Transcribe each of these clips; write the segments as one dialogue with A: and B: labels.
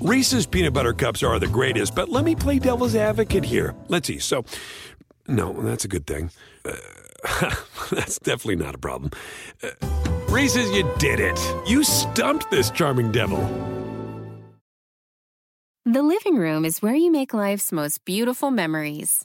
A: Reese's peanut butter cups are the greatest, but let me play devil's advocate here. Let's see. So, no, that's a good thing. Uh, that's definitely not a problem. Uh, Reese's, you did it. You stumped this charming devil.
B: The living room is where you make life's most beautiful memories.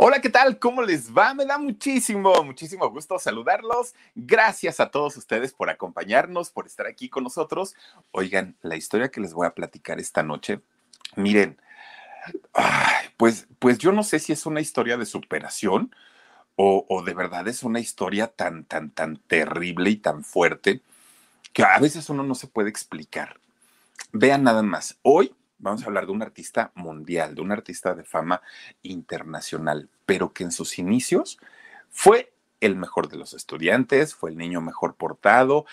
C: Hola, ¿qué tal? ¿Cómo les va? Me da muchísimo, muchísimo gusto saludarlos. Gracias a todos ustedes por acompañarnos, por estar aquí con nosotros. Oigan, la historia que les voy a platicar esta noche, miren, pues, pues yo no sé si es una historia de superación o, o de verdad es una historia tan, tan, tan terrible y tan fuerte que a veces uno no se puede explicar. Vean nada más, hoy vamos a hablar de un artista mundial, de un artista de fama internacional, pero que en sus inicios fue el mejor de los estudiantes, fue el niño mejor portado,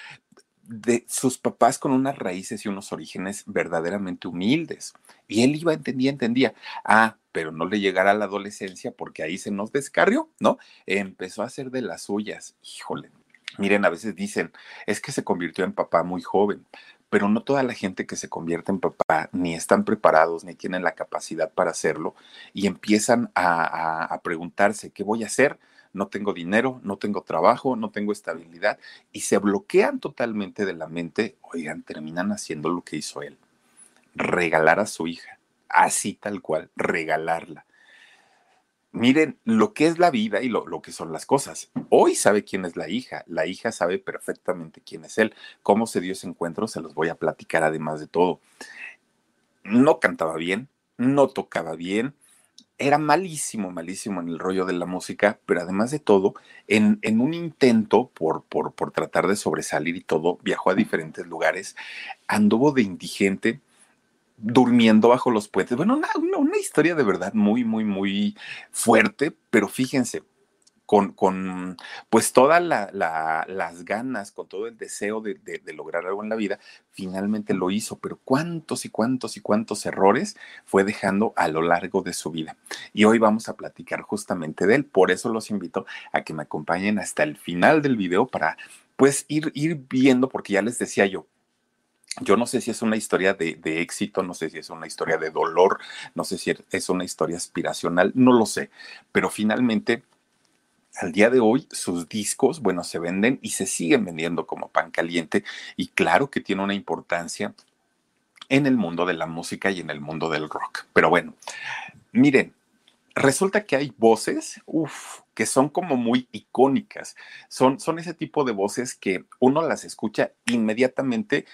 C: de sus papás con unas raíces y unos orígenes verdaderamente humildes. Y él iba, entendía, entendía. Ah, pero no le llegará la adolescencia porque ahí se nos descarrió, ¿no? Empezó a hacer de las suyas. Híjole, miren, a veces dicen, es que se convirtió en papá muy joven pero no toda la gente que se convierte en papá ni están preparados ni tienen la capacidad para hacerlo y empiezan a, preguntarse, ¿qué voy a hacer? No tengo dinero, no tengo trabajo, no tengo estabilidad y se bloquean totalmente de la mente, oigan, terminan haciendo lo que hizo él, regalar a su hija, así tal cual, regalarla miren lo que es la vida y lo, que son las cosas. Hoy sabe quién es la hija, la hija sabe perfectamente quién es él. Cómo se dio ese encuentro, se los voy a platicar además de todo. No cantaba bien, no tocaba bien, era malísimo, malísimo en el rollo de la música, pero además de todo, en, en un intento por, por, por tratar de sobresalir y todo, viajó a diferentes lugares, anduvo de indigente, durmiendo bajo los puentes. Bueno, una, una, historia de verdad muy, muy, muy fuerte, pero fíjense, con, con pues todas las ganas, con todo el deseo de, de, lograr algo en la vida, finalmente lo hizo, pero cuántos y cuántos y cuántos errores fue dejando a lo largo de su vida. Y hoy vamos a platicar justamente de él, por eso los invito a que me acompañen hasta el final del video para pues ir, ir viendo, porque ya les decía yo, yo no sé si es una historia de, éxito, no sé si es una historia de dolor, no sé si es una historia aspiracional, no lo sé, pero finalmente al día de hoy sus discos, bueno, se venden y se siguen vendiendo como pan caliente y claro que tiene una importancia en el mundo de la música y en el mundo del rock. Pero bueno, miren, resulta que hay voces, uff, que son como muy icónicas. Son, son ese tipo de voces que uno las escucha inmediatamente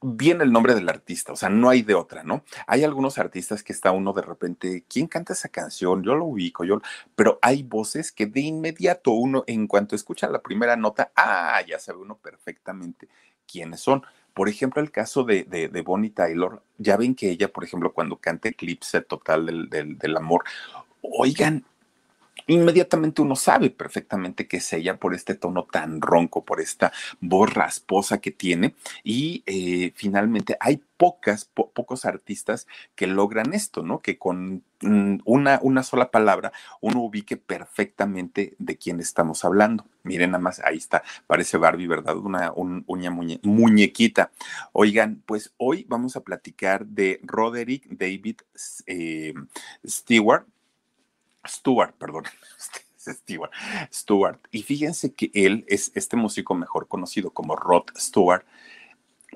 C: viene el nombre del artista, o sea, no hay de otra, ¿no? Hay algunos artistas que está uno de repente, ¿quién canta esa canción? Yo lo ubico, yo, pero hay voces que de inmediato uno, en cuanto escucha la primera nota, ah, ya sabe uno perfectamente quiénes son. Por ejemplo, el caso de, de, Bonnie Taylor, ya ven que ella, por ejemplo, cuando canta Eclipse Total del, del, del Amor, oigan, inmediatamente uno sabe perfectamente que es ella por este tono tan ronco, por esta voz rasposa que tiene. Y eh, finalmente hay pocos artistas que logran esto, ¿no? Que con mm, una, sola palabra uno ubique perfectamente de quién estamos hablando. Miren nada más, ahí está, parece Barbie, ¿verdad? Una, uña muñequita. Oigan, pues hoy vamos a platicar de Roderick David eh, Stewart Stewart, perdón. Stewart, Stewart. Y fíjense que él es este músico mejor conocido como Rod Stewart.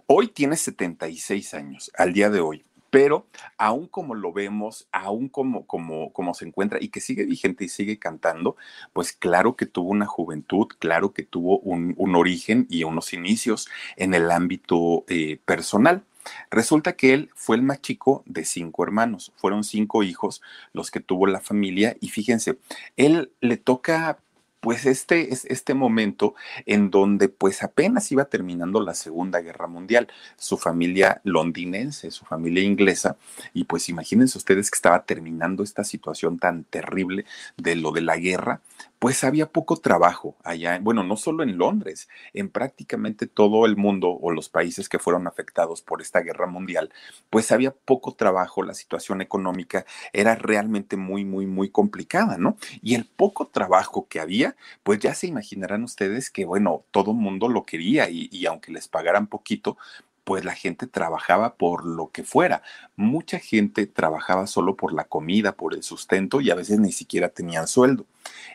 C: Hoy tiene 76 años, al día de hoy, pero aún como lo vemos, aún como, como, como se encuentra y que sigue vigente y sigue cantando, pues claro que tuvo una juventud, claro que tuvo un, origen y unos inicios en el ámbito eh, personal. Resulta que él fue el más chico de cinco hermanos, fueron cinco hijos los que tuvo la familia y fíjense, él le toca pues este es este momento en donde pues apenas iba terminando la Segunda Guerra Mundial, su familia londinense, su familia inglesa, y pues imagínense ustedes que estaba terminando esta situación tan terrible de lo de la guerra, pues había poco trabajo allá, bueno, no solo en Londres, en prácticamente todo el mundo o los países que fueron afectados por esta guerra mundial, pues había poco trabajo, la situación económica era realmente muy, muy, muy complicada, ¿no? Y el poco trabajo que había, pues ya se imaginarán ustedes que, bueno, todo mundo lo quería y, y aunque les pagaran poquito, pues la gente trabajaba por lo que fuera. Mucha gente trabajaba solo por la comida, por el sustento y a veces ni siquiera tenían sueldo.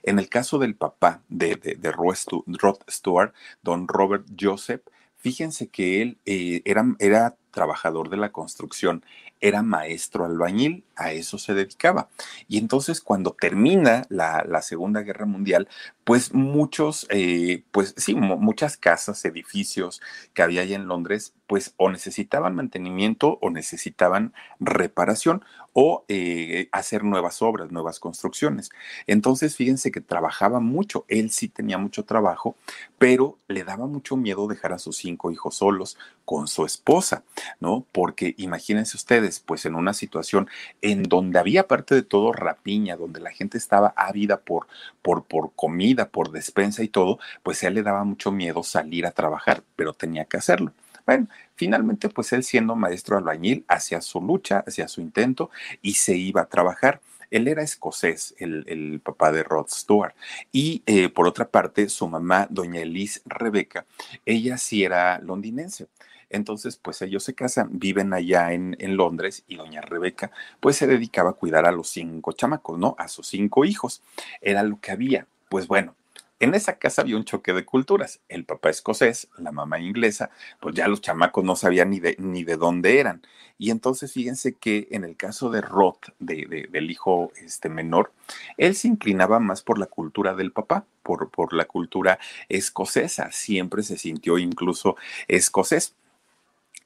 C: En el caso del papá de, de, Rod Stewart, don Robert Joseph, fíjense que él eh, era, era trabajador de la construcción, era maestro albañil, a eso se dedicaba. Y entonces cuando termina la, Segunda Guerra Mundial, pues muchos, eh, pues sí, muchas casas, edificios que había allá en Londres, pues o necesitaban mantenimiento o necesitaban reparación o eh, hacer nuevas obras, nuevas construcciones. Entonces, fíjense que trabajaba mucho, él sí tenía mucho trabajo, pero le daba mucho miedo dejar a sus cinco hijos solos con su esposa. ¿No? Porque imagínense ustedes, pues en una situación en donde había aparte de todo rapiña, donde la gente estaba ávida por, por, por comida, por despensa y todo, pues a él le daba mucho miedo salir a trabajar, pero tenía que hacerlo. Bueno, finalmente, pues él siendo maestro albañil, hacía su lucha, hacía su intento y se iba a trabajar. Él era escocés, el, papá de Rod Stewart. Y eh, por otra parte, su mamá, doña Elise Rebeca, ella sí era londinense. Entonces, pues ellos se casan, viven allá en, Londres y doña Rebeca, pues se dedicaba a cuidar a los cinco chamacos, ¿no? A sus cinco hijos. Era lo que había. Pues bueno, en esa casa había un choque de culturas. El papá escocés, la mamá inglesa, pues ya los chamacos no sabían ni de, ni de dónde eran. Y entonces fíjense que en el caso de Roth, de, del hijo este, menor, él se inclinaba más por la cultura del papá, por, por la cultura escocesa. Siempre se sintió incluso escocés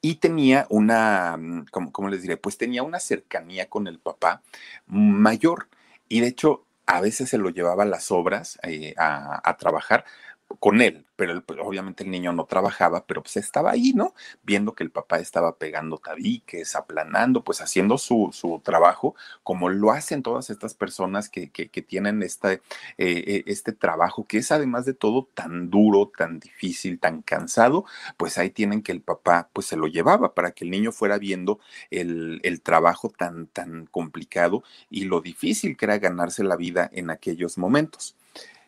C: y tenía una, mm, ¿cómo, les diré? Pues tenía una cercanía con el papá mayor. Y de hecho, a veces se lo llevaba a las obras eh, a, a, trabajar con él, pero pues, obviamente el niño no trabajaba, pero pues estaba ahí, ¿no? Viendo que el papá estaba pegando tabiques, aplanando, pues haciendo su, su trabajo, como lo hacen todas estas personas que, que, tienen este, eh, eh, este trabajo, que es además de todo tan duro, tan difícil, tan cansado, pues ahí tienen que el papá pues se lo llevaba para que el niño fuera viendo el, el trabajo tan, tan complicado y lo difícil que era ganarse la vida en aquellos momentos.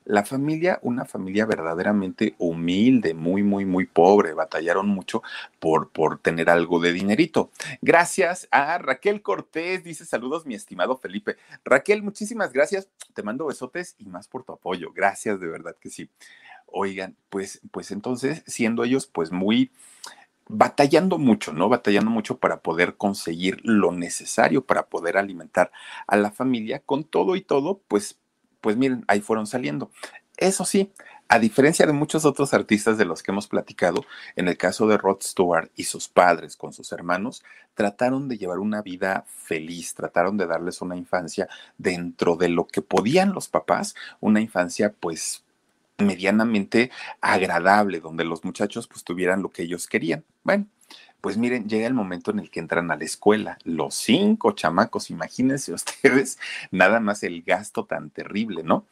C: La familia, una familia verdaderamente humilde, muy, muy, muy pobre, batallaron mucho por, por tener algo de dinerito. Gracias a Raquel Cortés, dice saludos mi estimado Felipe. Raquel, muchísimas gracias, te mando besotes y más por tu apoyo. Gracias, de verdad que sí. Oigan, pues, pues entonces, siendo ellos pues muy batallando mucho, ¿no? Batallando mucho para poder conseguir lo necesario para poder alimentar a la familia con todo y todo, pues pues miren, ahí fueron saliendo. Eso sí, a diferencia de muchos otros artistas de los que hemos platicado, en el caso de Rod Stewart y sus padres con sus hermanos, trataron de llevar una vida feliz, trataron de darles una infancia dentro de lo que podían los papás, una infancia pues medianamente agradable, donde los muchachos pues tuvieran lo que ellos querían. Bueno, pues miren, llega el momento en el que entran a la escuela, los cinco chamacos, imagínense ustedes, nada más el gasto tan terrible, ¿no?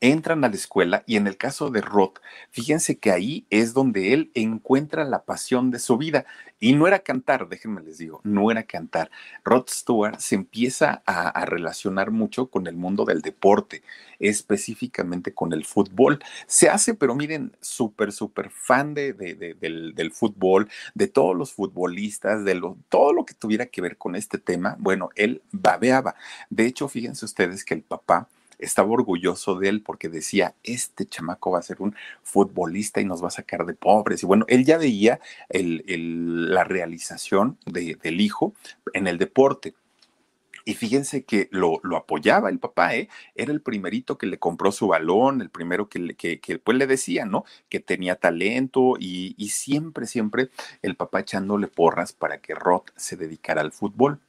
C: Entran a la escuela y en el caso de Roth, fíjense que ahí es donde él encuentra la pasión de su vida. Y no era cantar, déjenme les digo, no era cantar. Rod Stewart se empieza a, relacionar mucho con el mundo del deporte, específicamente con el fútbol. Se hace, pero miren, súper, súper fan de, del, del, fútbol, de todos los futbolistas, de lo, todo lo que tuviera que ver con este tema. Bueno, él babeaba. De hecho, fíjense ustedes que el papá estaba orgulloso de él porque decía, este chamaco va a ser un futbolista y nos va a sacar de pobres. Y bueno, él ya veía la realización del hijo en el deporte. Y fíjense que lo, apoyaba el papá, ¿eh? Era el primerito que le compró su balón, el primero que, que después le decía, ¿no? Que tenía talento y, y, siempre, siempre el papá echándole porras para que Roth se dedicara al fútbol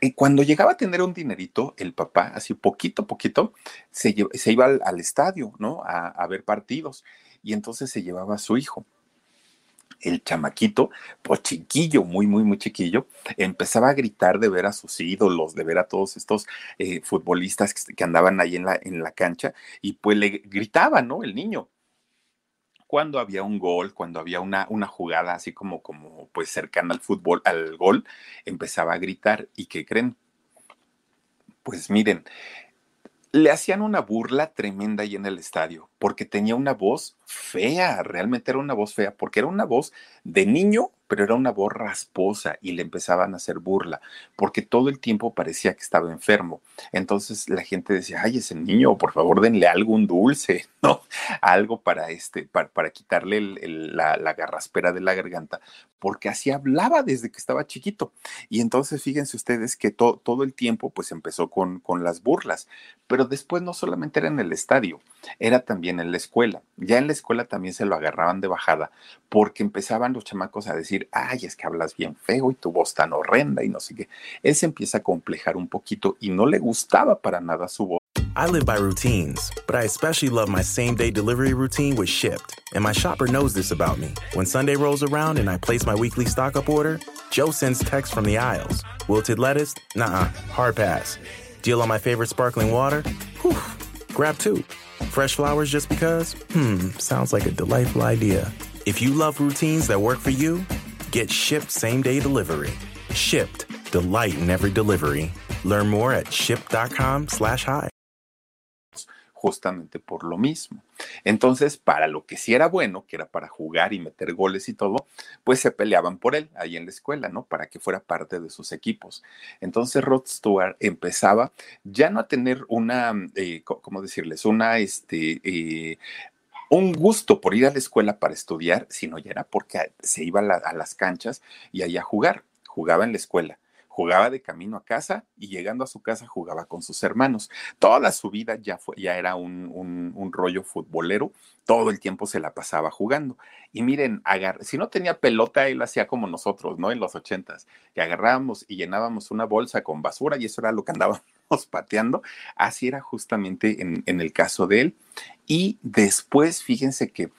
C: Y cuando llegaba a tener un dinerito, el papá, así poquito poquito, se, se iba al, estadio, ¿no? A, a ver partidos. Y entonces se llevaba a su hijo el chamaquito, pues chiquillo, muy, muy, muy chiquillo, empezaba a gritar de ver a sus ídolos, de ver a todos estos eh, futbolistas que, andaban ahí en la, en la cancha, y pues le gritaba, ¿no? El niño. Cuando había un gol, cuando había una, una jugada así como, como pues cercana al fútbol, al gol, empezaba a gritar. ¿Y qué creen? Pues miren, le hacían una burla tremenda ahí en el estadio, porque tenía una voz fea, realmente era una voz fea, porque era una voz de niño pero era una voz rasposa y le empezaban a hacer burla, porque todo el tiempo parecía que estaba enfermo. Entonces la gente decía, ay, ese niño, por favor, denle algún dulce, ¿no? Algo para, este, para, quitarle la, la, garraspera de la garganta, porque así hablaba desde que estaba chiquito. Y entonces fíjense ustedes que todo el tiempo pues empezó con, con las burlas, pero después no solamente era en el estadio, era también en la escuela. Ya en la escuela también se lo agarraban de bajada, porque empezaban los chamacos a decir, ay, es que hablas bien feo y tu voz tan horrenda y no sé qué. Él se empieza a complejar un poquito y no le gustaba para nada su voz.
D: I live by routines, but I especially love my same day delivery routine with Shipped. And my shopper knows this about me. When Sunday rolls around and I place my weekly stock up order, Joe sends text from the aisles. Wilted lettuce? Nah, hard pass. Deal on my favorite sparkling water? Whew, grab two. Fresh flowers just because? Hmm, sounds like a delightful idea. If you love routines that work for you, Get shipped same day delivery. Shipped. Delight in every delivery. Learn more at ship.com slash hi.
C: Justamente por lo mismo. Entonces, para lo que sí era bueno, que era para jugar y meter goles y todo, pues se peleaban por él ahí en la escuela, ¿no? Para que fuera parte de sus equipos. Entonces, Rod Stewart empezaba ya no a tener una, eh, ¿cómo decirles? Una, este, eh, un gusto por ir a la escuela para estudiar, sino ya era porque se iba a, las canchas y allá a jugar. Jugaba en la escuela, jugaba de camino a casa y llegando a su casa jugaba con sus hermanos. Toda su vida ya, fue, ya era un, un, rollo futbolero, todo el tiempo se la pasaba jugando. Y miren, agar si no tenía pelota, él hacía como nosotros, ¿no? En los ochentas, que agarrábamos y llenábamos una bolsa con basura y eso era lo que andábamos pateando. Así era justamente en, el caso de él. Y después, fíjense que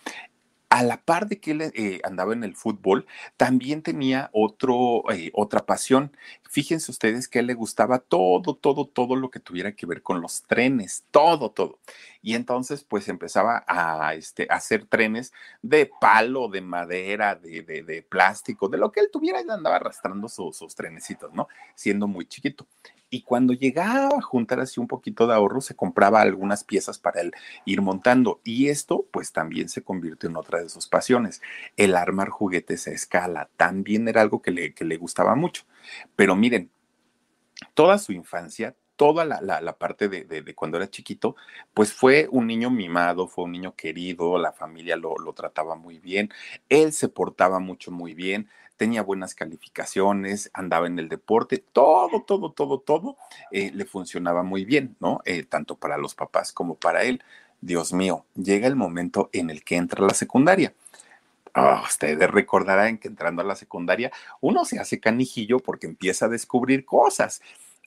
C: a la par de que él eh, andaba en el fútbol, también tenía otro, eh, otra pasión. Fíjense ustedes que a él le gustaba todo, todo, todo lo que tuviera que ver con los trenes, todo, todo. Y entonces, pues empezaba a, este, hacer trenes de palo, de madera, de, de, plástico, de lo que él tuviera, y andaba arrastrando sus trenecitos, ¿no? Siendo muy chiquito y cuando llegaba a juntar así un poquito de ahorro, se compraba algunas piezas para él ir montando. Y esto, pues también se convirtió en otra de sus pasiones. El armar juguetes a escala también era algo que le, que le gustaba mucho. Pero miren, toda su infancia, toda la, la, parte de, de, cuando era chiquito, pues fue un niño mimado, fue un niño querido, la familia lo, lo trataba muy bien, él se portaba mucho, muy bien, tenía buenas calificaciones, andaba en el deporte, todo, todo, todo, todo eh, le funcionaba muy bien, ¿no? Eh, tanto para los papás como para él. Dios mío, llega el momento en el que entra la secundaria. Oh, ustedes recordarán que entrando a la secundaria uno se hace canijillo porque empieza a descubrir cosas.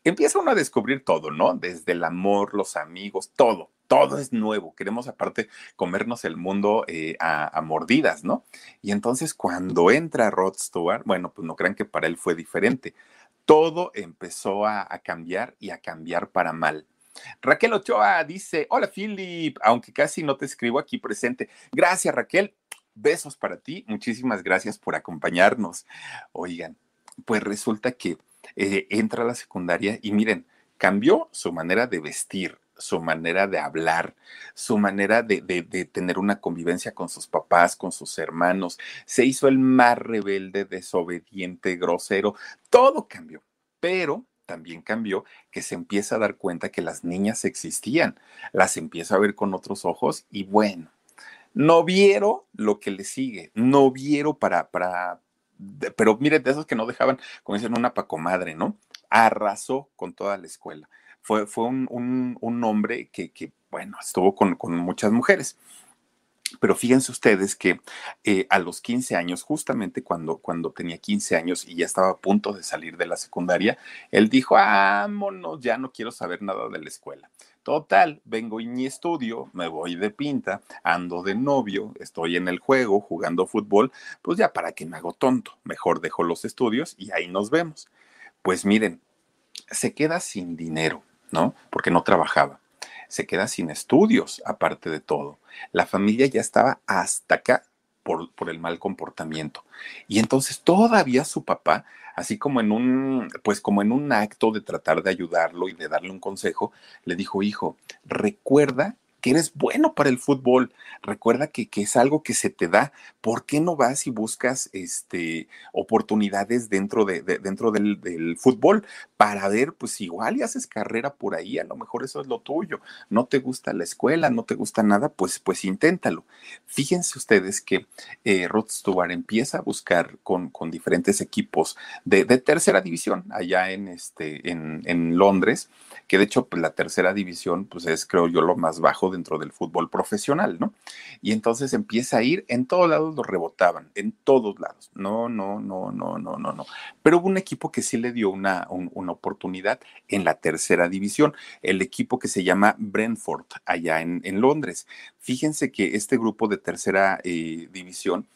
C: Empieza uno a descubrir todo, ¿no? Desde el amor, los amigos, todo todo es nuevo, queremos aparte comernos el mundo eh, a, mordidas, ¿no? Y entonces cuando entra Rod Stewart, bueno, pues no crean que para él fue diferente. Todo empezó a, cambiar y a cambiar para mal. Raquel Ochoa dice, hola Philip, aunque casi no te escribo aquí presente. Gracias Raquel, besos para ti, muchísimas gracias por acompañarnos. Oigan, pues resulta que eh, entra a la secundaria y miren, cambió su manera de vestir, su manera de hablar, su manera de, tener una convivencia con sus papás, con sus hermanos. Se hizo el más rebelde, desobediente, grosero. Todo cambió, pero también cambió que se empieza a dar cuenta que las niñas existían, las empieza a ver con otros ojos y bueno, no vieron lo que le sigue, no vieron para, para, pero miren, de esos que no dejaban, como dicen, una pacomadre, ¿no? Arrasó con toda la escuela fue, fue un, hombre que, bueno, estuvo con, muchas mujeres. Pero fíjense ustedes que eh, a los 15 años, justamente cuando, cuando tenía 15 años y ya estaba a punto de salir de la secundaria, él dijo, vámonos, ya no quiero saber nada de la escuela. Total, vengo y ni estudio, me voy de pinta, ando de novio, estoy en el juego jugando fútbol, pues ya para que me hago tonto, mejor dejo los estudios y ahí nos vemos. Pues miren, se queda sin dinero, ¿no? Porque no trabajaba se queda sin estudios, aparte de todo. La familia ya estaba hasta acá por, por, el mal comportamiento. Y entonces todavía su papá, así como en un, pues como en un acto de tratar de ayudarlo y de darle un consejo, le dijo, hijo, recuerda que eres bueno para el fútbol. Recuerda que, que, es algo que se te da. ¿Por qué no vas y buscas este, oportunidades dentro, de, de dentro del, fútbol para ver, pues igual y haces carrera por ahí? A lo mejor eso es lo tuyo. No te gusta la escuela, no te gusta nada, pues, pues inténtalo. Fíjense ustedes que eh, Rod Stewart empieza a buscar con, con diferentes equipos de, tercera división allá en, este, en Londres, que de hecho pues, la tercera división pues es creo yo lo más bajo dentro del fútbol profesional, ¿no? Y entonces empieza a ir, en todos lados lo rebotaban, en todos lados. No, no, no, no, no, no, no. Pero hubo un equipo que sí le dio una, un, una oportunidad en la tercera división, el equipo que se llama Brentford, allá en, en Londres. Fíjense que este grupo de tercera eh, división,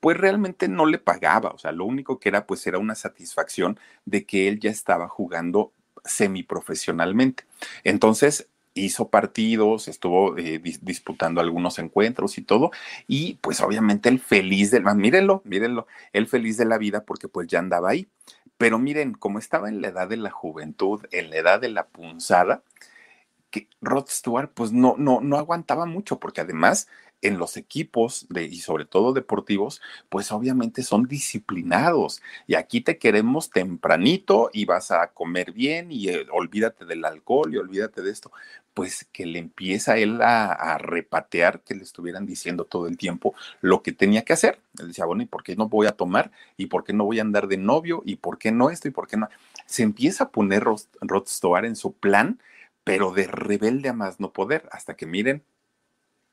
C: pues realmente no le pagaba, o sea, lo único que era pues era una satisfacción de que él ya estaba jugando semiprofesionalmente. Entonces, hizo partidos, estuvo eh, dis disputando algunos encuentros y todo, y pues obviamente el feliz del, mírenlo, mírenlo, el feliz de la vida porque pues ya andaba ahí. Pero miren, como estaba en la edad de la juventud, en la edad de la punzada, que Rod Stewart pues no, no, no aguantaba mucho porque además en los equipos de, y sobre todo deportivos, pues obviamente son disciplinados y aquí te queremos tempranito y vas a comer bien y eh, olvídate del alcohol y olvídate de esto. Pues que le empieza él a, repatear que le estuvieran diciendo todo el tiempo lo que tenía que hacer. Él decía, bueno, ¿y por qué no voy a tomar? ¿Y por qué no voy a andar de novio? ¿Y por qué no esto? ¿Y por qué no? Se empieza a poner Rod, en su plan, pero de rebelde a más no poder, hasta que miren,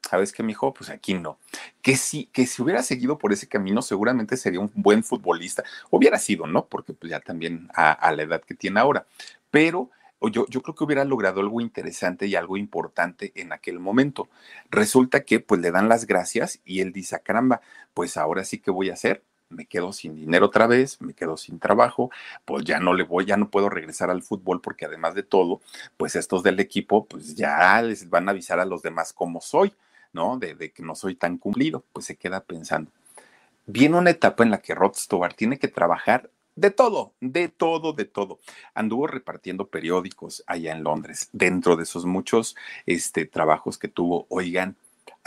C: ¿sabes qué, mijo? Pues aquí no. Que si, que si hubiera seguido por ese camino, seguramente sería un buen futbolista. Hubiera sido, ¿no? Porque pues ya también a, la edad que tiene ahora. Pero yo, yo, creo que hubiera logrado algo interesante y algo importante en aquel momento. Resulta que pues le dan las gracias y él dice, ah, caramba, pues ahora sí que voy a hacer. Me quedo sin dinero otra vez, me quedo sin trabajo, pues ya no le voy, ya no puedo regresar al fútbol porque además de todo, pues estos del equipo, pues ya les van a avisar a los demás cómo soy. ¿No? De, que no soy tan cumplido, pues se queda pensando. Viene una etapa en la que Rod Stewart tiene que trabajar de todo, de todo, de todo. Anduvo repartiendo periódicos allá en Londres. Dentro de esos muchos este, trabajos que tuvo, oigan,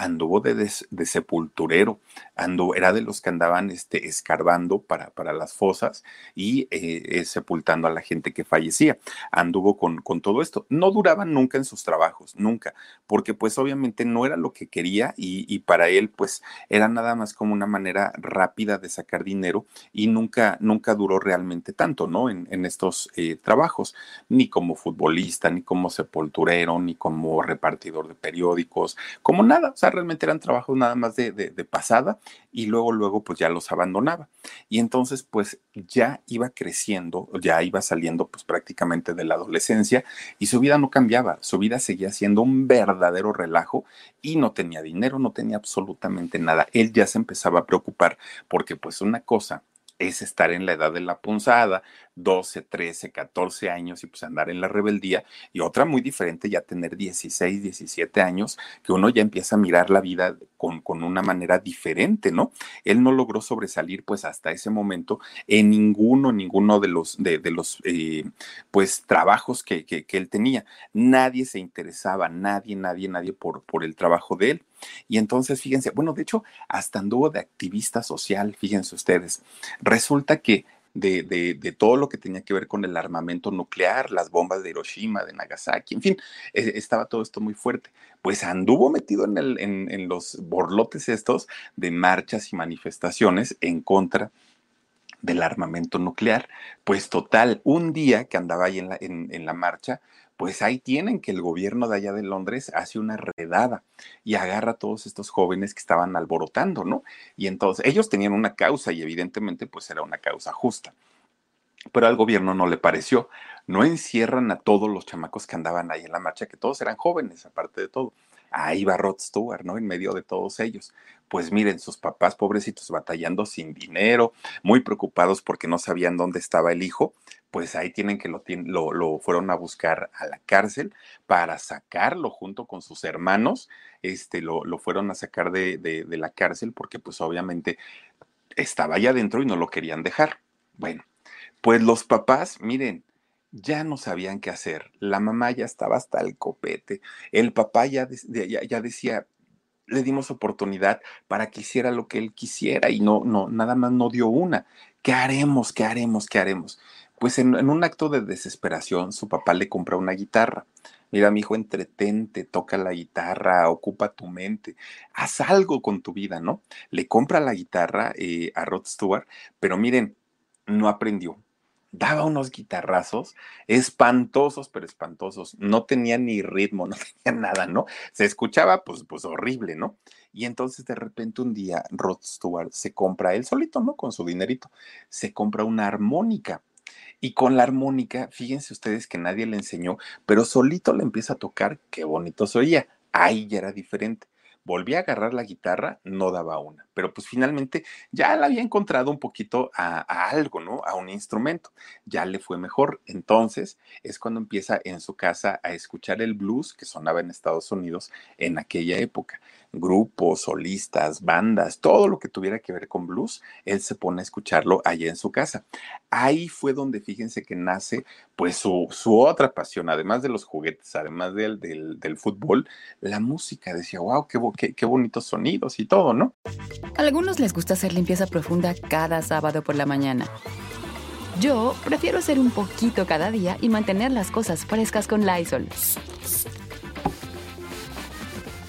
C: anduvo de, sepulturero, anduvo, era de los que andaban este, escarbando para, para las fosas y eh, eh, sepultando a la gente que fallecía. Anduvo con, con todo esto. No duraban nunca en sus trabajos, nunca, porque pues obviamente no era lo que quería y, y, para él pues era nada más como una manera rápida de sacar dinero y nunca, nunca duró realmente tanto, ¿no? En, en estos eh, trabajos, ni como futbolista, ni como sepulturero, ni como repartidor de periódicos, como nada, o sea, realmente eran trabajos nada más de, de, de, pasada y luego, luego, pues ya los abandonaba. Y entonces, pues ya iba creciendo, ya iba saliendo, pues prácticamente de la adolescencia y su vida no cambiaba, su vida seguía siendo un verdadero relajo y no tenía dinero, no tenía absolutamente nada. Él ya se empezaba a preocupar porque, pues, una cosa es estar en la edad de la punzada, 12, 13, 14 años y pues andar en la rebeldía, y otra muy diferente ya tener 16, 17 años, que uno ya empieza a mirar la vida con, con una manera diferente, ¿no? Él no logró sobresalir pues hasta ese momento en ninguno, ninguno de los, de, de los eh, pues trabajos que, que, que, él tenía. Nadie se interesaba, nadie, nadie, nadie por, por el trabajo de él. Y entonces, fíjense, bueno, de hecho, hasta anduvo de activista social, fíjense ustedes. Resulta que de, de, de, todo lo que tenía que ver con el armamento nuclear, las bombas de Hiroshima, de Nagasaki, en fin, eh, estaba todo esto muy fuerte. Pues anduvo metido en, el, en, en, los borlotes estos de marchas y manifestaciones en contra del armamento nuclear. Pues total, un día que andaba ahí en la, en, en la marcha, pues ahí tienen que el gobierno de allá de Londres hace una redada y agarra a todos estos jóvenes que estaban alborotando, ¿no? Y entonces ellos tenían una causa y evidentemente pues era una causa justa. Pero al gobierno no le pareció. No encierran a todos los chamacos que andaban ahí en la marcha, que todos eran jóvenes, aparte de todo. Ahí va Rod Stewart, ¿no? En medio de todos ellos. Pues miren, sus papás pobrecitos batallando sin dinero, muy preocupados porque no sabían dónde estaba el hijo, pues ahí tienen que lo, lo, lo fueron a buscar a la cárcel para sacarlo junto con sus hermanos, este, lo, lo fueron a sacar de, de, la cárcel porque pues obviamente estaba allá adentro y no lo querían dejar. Bueno, pues los papás, miren, ya no sabían qué hacer. La mamá ya estaba hasta el copete. El papá ya, ya, ya, decía, le dimos oportunidad para que hiciera lo que él quisiera y no, no, nada más no dio una. ¿Qué haremos? ¿Qué haremos? ¿Qué haremos? Pues en, un acto de desesperación, su papá le compra una guitarra. Mira, mi hijo, entretente, toca la guitarra, ocupa tu mente, haz algo con tu vida, ¿no? Le compra la guitarra eh, a Rod Stewart, pero miren, no aprendió daba unos guitarrazos espantosos, pero espantosos. No tenía ni ritmo, no tenía nada, ¿no? Se escuchaba, pues, pues horrible, ¿no? Y entonces de repente un día Rod Stewart se compra él solito, ¿no? Con su dinerito, se compra una armónica. Y con la armónica, fíjense ustedes que nadie le enseñó, pero solito le empieza a tocar, qué bonito se oía. Ahí ya era diferente volví a agarrar la guitarra, no daba una, pero pues finalmente ya la había encontrado un poquito a, a, algo, ¿no? A un instrumento, ya le fue mejor. Entonces es cuando empieza en su casa a escuchar el blues que sonaba en Estados Unidos en aquella época grupos, solistas, bandas, todo lo que tuviera que ver con blues, él se pone a escucharlo allá en su casa. Ahí fue donde fíjense que nace pues su, otra pasión, además de los juguetes, además del, del, del fútbol, la música. Decía, wow, qué, qué, qué bonitos sonidos y todo, ¿no?
E: A algunos les gusta hacer limpieza profunda cada sábado por la mañana. Yo prefiero hacer un poquito cada día y mantener las cosas frescas con Lysol.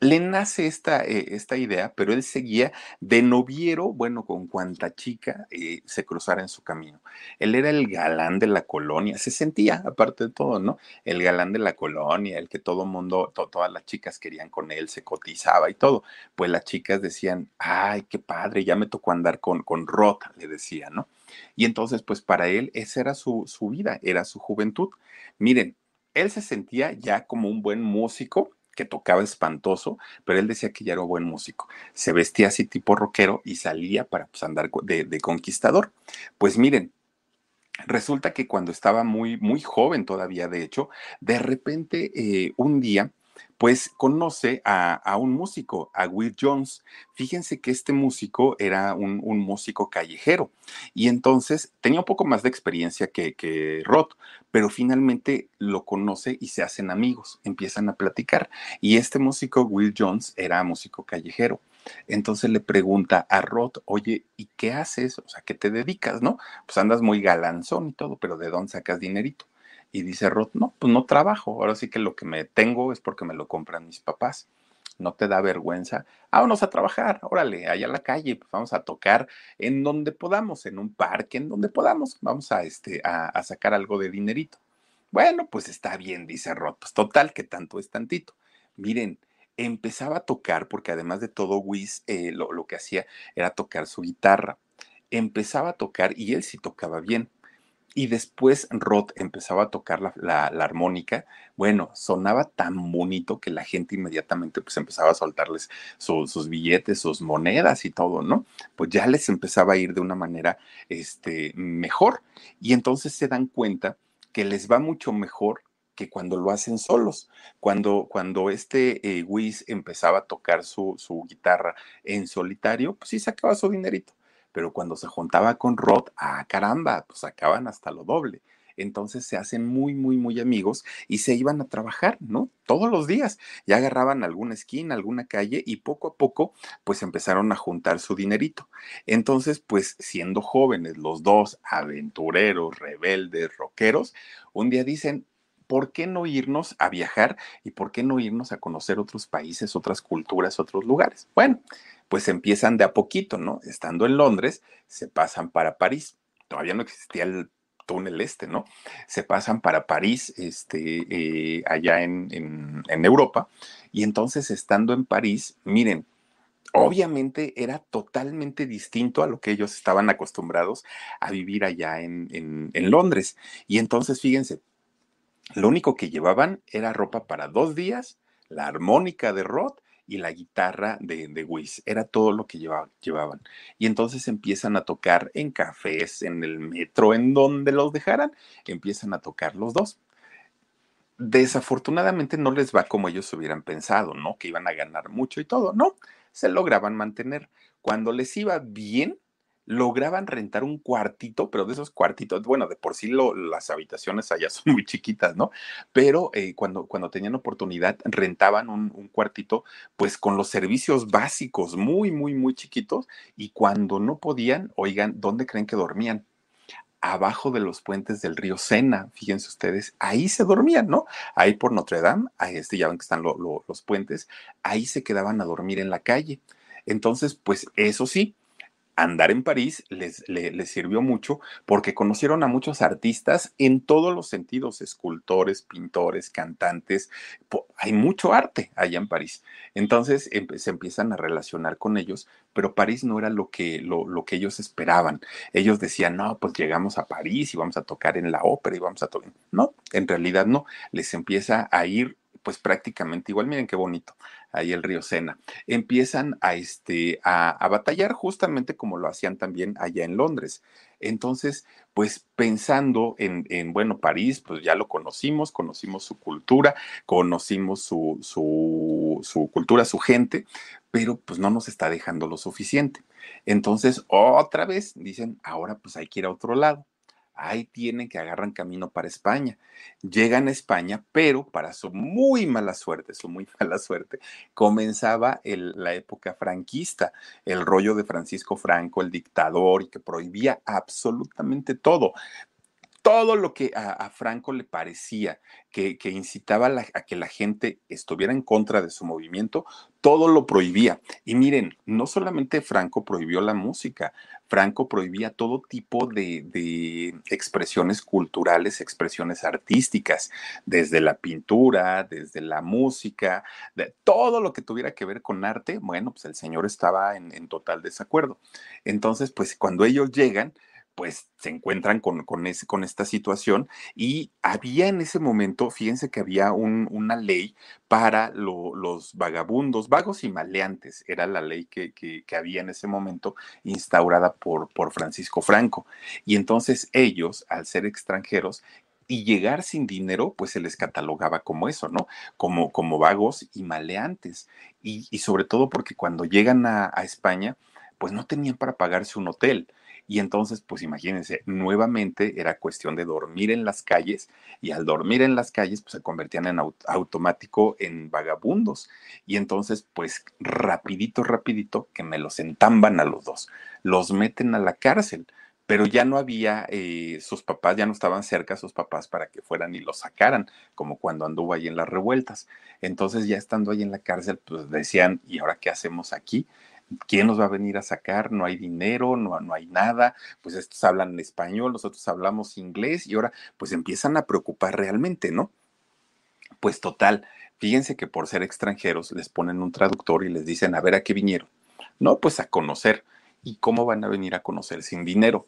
C: le nace esta, eh, esta, idea, pero él seguía de noviero, bueno, con cuanta chica eh, se cruzara en su camino. Él era el galán de la colonia, se sentía, aparte de todo, ¿no? El galán de la colonia, el que todo mundo, to, todas las chicas querían con él, se cotizaba y todo. Pues las chicas decían, ay, qué padre, ya me tocó andar con, con Rod, le decía, ¿no? Y entonces, pues para él, esa era su, su vida, era su juventud. Miren, él se sentía ya como un buen músico, que tocaba espantoso, pero él decía que ya era buen músico. Se vestía así tipo rockero y salía para pues, andar de, conquistador. Pues miren, resulta que cuando estaba muy, muy joven todavía, de hecho, de repente eh, un día pues conoce a, a, un músico, a Will Jones. Fíjense que este músico era un, un, músico callejero y entonces tenía un poco más de experiencia que, que Rod, pero finalmente lo conoce y se hacen amigos, empiezan a platicar. Y este músico, Will Jones, era músico callejero. Entonces le pregunta a Rod, oye, ¿y qué haces? O sea, ¿qué te dedicas, no? Pues andas muy galanzón y todo, pero ¿de dónde sacas dinerito? Y dice Rod, no, pues no trabajo, ahora sí que lo que me tengo es porque me lo compran mis papás. ¿No te da vergüenza? Vámonos a trabajar, órale, allá a la calle, pues vamos a tocar en donde podamos, en un parque, en donde podamos, vamos a, este, a, sacar algo de dinerito. Bueno, pues está bien, dice Rod, pues total, que tanto es tantito. Miren, empezaba a tocar, porque además de todo, Wiz eh, lo, lo que hacía era tocar su guitarra. Empezaba a tocar y él sí tocaba bien y después Rod empezaba a tocar la, la, la, armónica, bueno, sonaba tan bonito que la gente inmediatamente pues empezaba a soltarles su, sus billetes, sus monedas y todo, ¿no? Pues ya les empezaba a ir de una manera este, mejor y entonces se dan cuenta que les va mucho mejor que cuando lo hacen solos. Cuando, cuando este eh, Wiz empezaba a tocar su, su guitarra en solitario, pues sí sacaba su dinerito pero cuando se juntaba con Rod, ah, caramba, pues sacaban hasta lo doble. Entonces se hacen muy, muy, muy amigos y se iban a trabajar, ¿no? Todos los días. Ya agarraban alguna esquina, alguna calle y poco a poco, pues empezaron a juntar su dinerito. Entonces, pues siendo jóvenes, los dos aventureros, rebeldes, rockeros, un día dicen, ¿por qué no irnos a viajar y por qué no irnos a conocer otros países, otras culturas, otros lugares? Bueno, pues empiezan de a poquito, ¿no? Estando en Londres, se pasan para París. Todavía no existía el túnel este, ¿no? Se pasan para París, este, eh, allá en, en, Europa, y entonces estando en París, miren, obviamente era totalmente distinto a lo que ellos estaban acostumbrados a vivir allá en, en, en, Londres. Y entonces, fíjense, lo único que llevaban era ropa para dos días, la armónica de Roth y la guitarra de, de Wiz. Era todo lo que llevaban. Y entonces empiezan a tocar en cafés, en el metro, en donde los dejaran, empiezan a tocar los dos. Desafortunadamente no les va como ellos hubieran pensado, ¿no? Que iban a ganar mucho y todo, no, se lograban mantener. Cuando les iba bien, lograban rentar un cuartito, pero de esos cuartitos, bueno, de por sí lo, las habitaciones allá son muy chiquitas, ¿no? Pero eh, cuando, cuando tenían oportunidad, rentaban un, cuartito, pues con los servicios básicos, muy, muy, muy chiquitos, y cuando no podían, oigan, ¿dónde creen que dormían? abajo de los puentes del río Sena, fíjense ustedes, ahí se dormían, ¿no? Ahí por Notre Dame, ahí este, ya ven que están lo, lo, los puentes, ahí se quedaban a dormir en la calle. Entonces, pues eso sí, andar en París les, les, sirvió mucho porque conocieron a muchos artistas en todos los sentidos, escultores, pintores, cantantes, hay mucho arte allá en París. Entonces se empiezan a relacionar con ellos, pero París no era lo que, lo, lo, que ellos esperaban. Ellos decían, no, pues llegamos a París y vamos a tocar en la ópera y vamos a tocar. No, en realidad no, les empieza a ir pues prácticamente igual. Miren qué bonito, ahí el río Sena. Empiezan a, este, a, batallar justamente como lo hacían también allá en Londres. Entonces, pues pensando en, en, bueno, París, pues ya lo conocimos, conocimos su cultura, conocimos su, su, su cultura, su gente, pero pues no nos está dejando lo suficiente. Entonces, otra vez dicen, ahora pues hay que ir a otro lado ahí tienen que agarran camino para España. Llegan a España, pero para su muy mala suerte, su muy mala suerte, comenzaba la época franquista, el rollo de Francisco Franco, el dictador, y que prohibía absolutamente todo todo lo que a, Franco le parecía que, incitaba a, que la gente estuviera en contra de su movimiento, todo lo prohibía. Y miren, no solamente Franco prohibió la música, Franco prohibía todo tipo de, expresiones culturales, expresiones artísticas, desde la pintura, desde la música, de todo lo que tuviera que ver con arte, bueno, pues el señor estaba en, en total desacuerdo. Entonces, pues cuando ellos llegan, pues se encuentran con, con, ese, con esta situación y había en ese momento, fíjense que había un, una ley para los vagabundos, vagos y maleantes, era la ley que, que, había en ese momento instaurada por, por Francisco Franco. Y entonces ellos, al ser extranjeros, y llegar sin dinero, pues se les catalogaba como eso, ¿no? Como, como vagos y maleantes. Y, sobre todo porque cuando llegan a España, pues no tenían para pagarse un hotel y entonces, pues imagínense, nuevamente era cuestión de dormir en las calles y al dormir en las calles, pues se convertían en automático en vagabundos. Y entonces, pues rapidito, rapidito, que me los entamban a los dos, los meten a la cárcel pero ya no había, eh, sus papás ya no estaban cerca, sus papás, para que fueran y los sacaran, como cuando anduvo ahí en las revueltas. Entonces, ya estando ahí en la cárcel, pues decían, ¿y ahora qué hacemos aquí? ¿Quién nos va a venir a sacar? No hay dinero, no, no hay nada, pues estos hablan español, nosotros hablamos inglés y ahora pues empiezan a preocupar realmente, ¿no? Pues total, fíjense que por ser extranjeros les ponen un traductor y les dicen, a ver, ¿a qué vinieron? No, pues a conocer. ¿Y cómo van a venir a conocer sin dinero?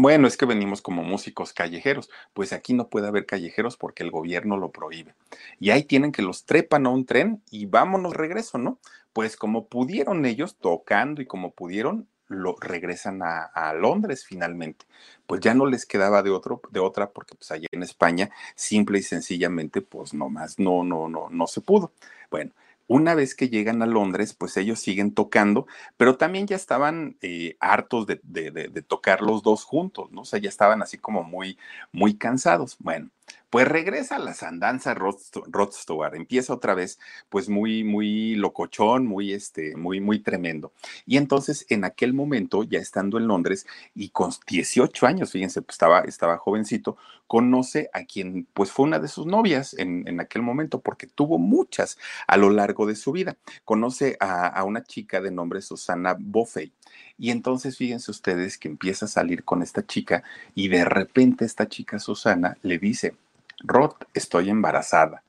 C: Bueno, es que venimos como músicos callejeros. Pues aquí no puede haber callejeros porque el gobierno lo prohíbe. Y ahí tienen que los trepan a un tren y vámonos regreso, ¿no? Pues como pudieron ellos tocando y como pudieron, lo regresan a, Londres finalmente. Pues ya no les quedaba de otro, de otra, porque pues allá en España, simple y sencillamente, pues nomás no, no, no, no se pudo. Bueno, Una vez que llegan a Londres, pues ellos siguen tocando, pero también ya estaban eh, hartos de, de, de, tocar los dos juntos, ¿no? O sea, ya estaban así como muy, muy cansados. Bueno, pues regresa a las andanzas Rod Stewart, empieza otra vez, pues muy, muy locochón, muy, este, muy, muy tremendo. Y entonces, en aquel momento, ya estando en Londres y con 18 años, fíjense, pues estaba, estaba jovencito, conoce a quien, pues fue una de sus novias en, aquel momento, porque tuvo muchas a lo largo de su vida. Conoce a, a una chica de nombre Susana Boffey. Y entonces fíjense ustedes que empieza a salir con esta chica y de repente esta chica Susana le dice, Rod, estoy embarazada.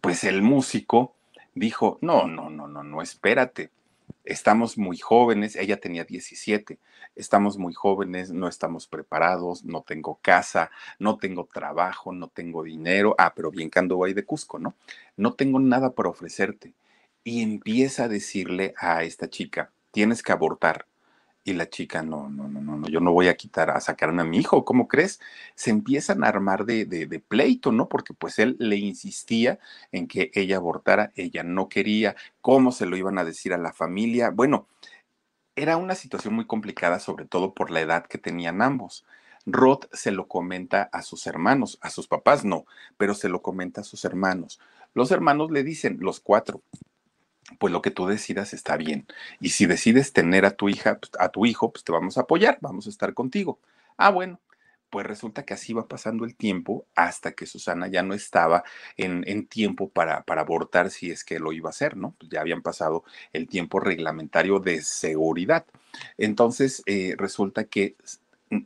C: Pues el músico dijo, no, no, no, no, no, espérate. Estamos muy jóvenes, ella tenía 17, estamos muy jóvenes, no estamos preparados, no tengo casa, no tengo trabajo, no tengo dinero. Ah, pero bien que ando ahí de Cusco, ¿no? No tengo nada para ofrecerte. Y empieza a decirle a esta chica, tienes que abortar. Y la chica, no, no, no, no, yo no voy a quitar, a sacarme a mi hijo, ¿cómo crees? Se empiezan a armar de, de, de, pleito, ¿no? Porque pues él le insistía en que ella abortara, ella no quería, ¿cómo se lo iban a decir a la familia? Bueno, era una situación muy complicada, sobre todo por la edad que tenían ambos. Rod se lo comenta a sus hermanos, a sus papás no, pero se lo comenta a sus hermanos. Los hermanos le dicen, los cuatro, pues lo que tú decidas está bien. Y si decides tener a tu hija, pues, a tu hijo, pues te vamos a apoyar, vamos a estar contigo. Ah, bueno, pues resulta que así va pasando el tiempo hasta que Susana ya no estaba en, en tiempo para, para, abortar si es que lo iba a hacer, ¿no? Pues ya habían pasado el tiempo reglamentario de seguridad. Entonces, eh, resulta que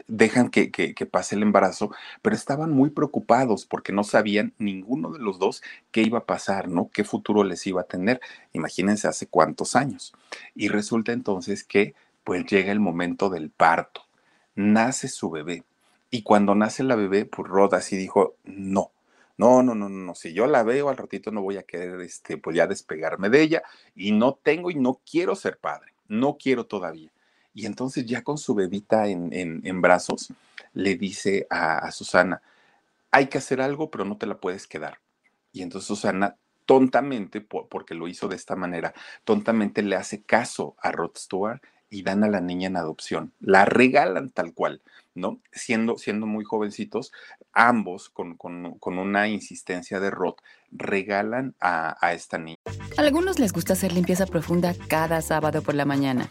C: dejan que, que, pase el embarazo, pero estaban muy preocupados porque no sabían ninguno de los dos qué iba a pasar, ¿no? ¿Qué futuro les iba a tener? Imagínense hace cuántos años. Y resulta entonces que pues llega el momento del parto. Nace su bebé. Y cuando nace la bebé, pues Rod así dijo, no, no, no, no, no, si yo la veo al ratito no voy a querer, este, pues ya despegarme de ella y no tengo y no quiero ser padre, no quiero todavía. Y entonces ya con su bebita en, en, brazos, le dice a, Susana, hay que hacer algo, pero no te la puedes quedar. Y entonces Susana, tontamente, por, porque lo hizo de esta manera, tontamente le hace caso a Rod Stewart y dan a la niña en adopción. La regalan tal cual, ¿no? Siendo, siendo muy jovencitos, ambos, con, con, con una insistencia de Rod, regalan a, a esta niña.
E: A algunos les gusta hacer limpieza profunda cada sábado por la mañana.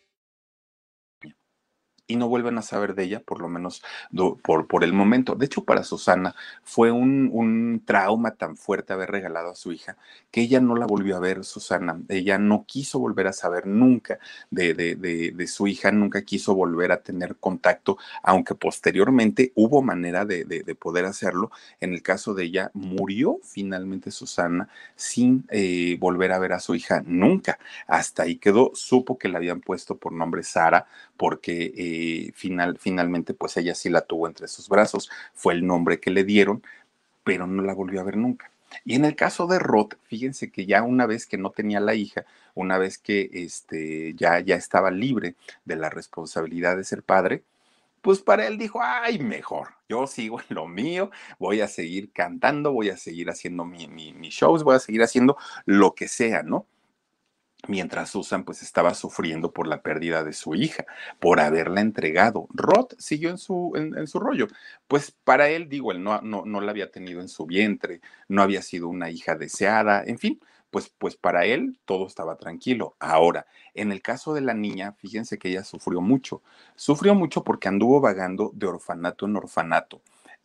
C: y no vuelven a saber de ella, por lo menos por, por el momento. De hecho, para Susana fue un, un, trauma tan fuerte haber regalado a su hija que ella no la volvió a ver, Susana. Ella no quiso volver a saber nunca de, de, de, su hija, nunca quiso volver a tener contacto, aunque posteriormente hubo manera de, poder hacerlo. En el caso de ella, murió finalmente Susana sin eh, volver a ver a su hija nunca. Hasta ahí quedó, supo que le habían puesto por nombre Sara porque... Eh, final, finalmente pues ella sí la tuvo entre sus brazos, fue el nombre que le dieron, pero no la volvió a ver nunca. Y en el caso de Roth, fíjense que ya una vez que no tenía la hija, una vez que este, ya, ya estaba libre de la responsabilidad de ser padre, pues para él dijo, ay, mejor, yo sigo en lo mío, voy a seguir cantando, voy a seguir haciendo mis mi, shows, voy a seguir haciendo lo que sea, ¿no? Mientras Susan pues estaba sufriendo por la pérdida de su hija, por haberla entregado. Roth siguió en su, en, su rollo. Pues para él, digo, él no, no, no la había tenido en su vientre, no había sido una hija deseada, en fin, pues, pues para él todo estaba tranquilo. Ahora, en el caso de la niña, fíjense que ella sufrió mucho. Sufrió mucho porque anduvo vagando de orfanato en orfanato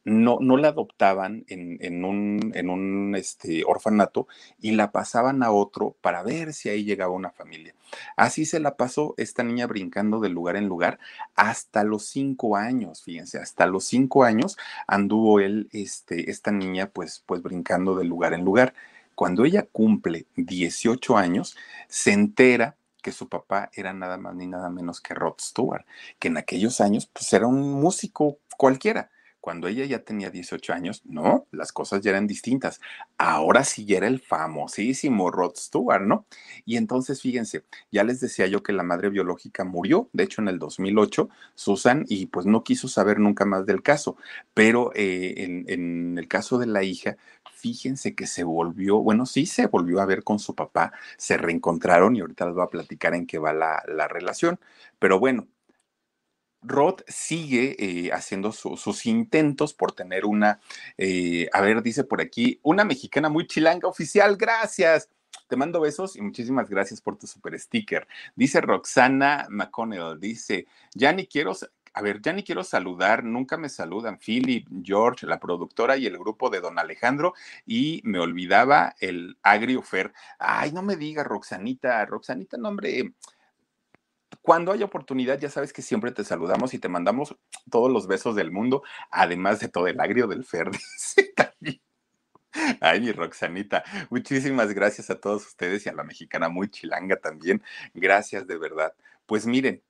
C: no, no la adoptaban en, en un, en un este, orfanato y la pasaban a otro para ver si ahí llegaba una familia. Así se la pasó esta niña brincando de lugar en lugar hasta los cinco años, fíjense, hasta los cinco años anduvo él, este, esta niña, pues, pues brincando de lugar en lugar. Cuando ella cumple 18 años, se entera que su papá era nada más ni nada menos que Rod Stewart, que en aquellos años pues era un músico cualquiera cuando ella ya tenía 18 años, no, las cosas ya eran distintas. Ahora sí ya era el famosísimo Rod Stewart, ¿no? Y entonces, fíjense, ya les decía yo que la madre biológica murió, de hecho en el 2008, Susan, y pues no quiso saber nunca más del caso, pero eh, en, el caso de la hija, fíjense que se volvió, bueno, sí se volvió a ver con su papá, se reencontraron y ahorita les voy a platicar en qué va la, la relación. Pero bueno, Rod sigue eh, haciendo sus intentos por tener una, eh, a ver, dice por aquí, una mexicana muy chilanga oficial, gracias. Te mando besos y muchísimas gracias por tu super sticker. Dice Roxana McConnell, dice, ya ni quiero, a ver, ya ni quiero saludar, nunca me saludan Philip, George, la productora y el grupo de Don Alejandro, y me olvidaba el Agrio Fer. Ay, no me diga, Roxanita, Roxanita, no, hombre, cuando hay oportunidad, ya sabes que siempre te saludamos y te mandamos todos los besos del mundo, además de todo el agrio del Fer. Ay, mi Roxanita, muchísimas gracias a todos ustedes y a la mexicana muy chilanga también. Gracias de verdad. Pues miren,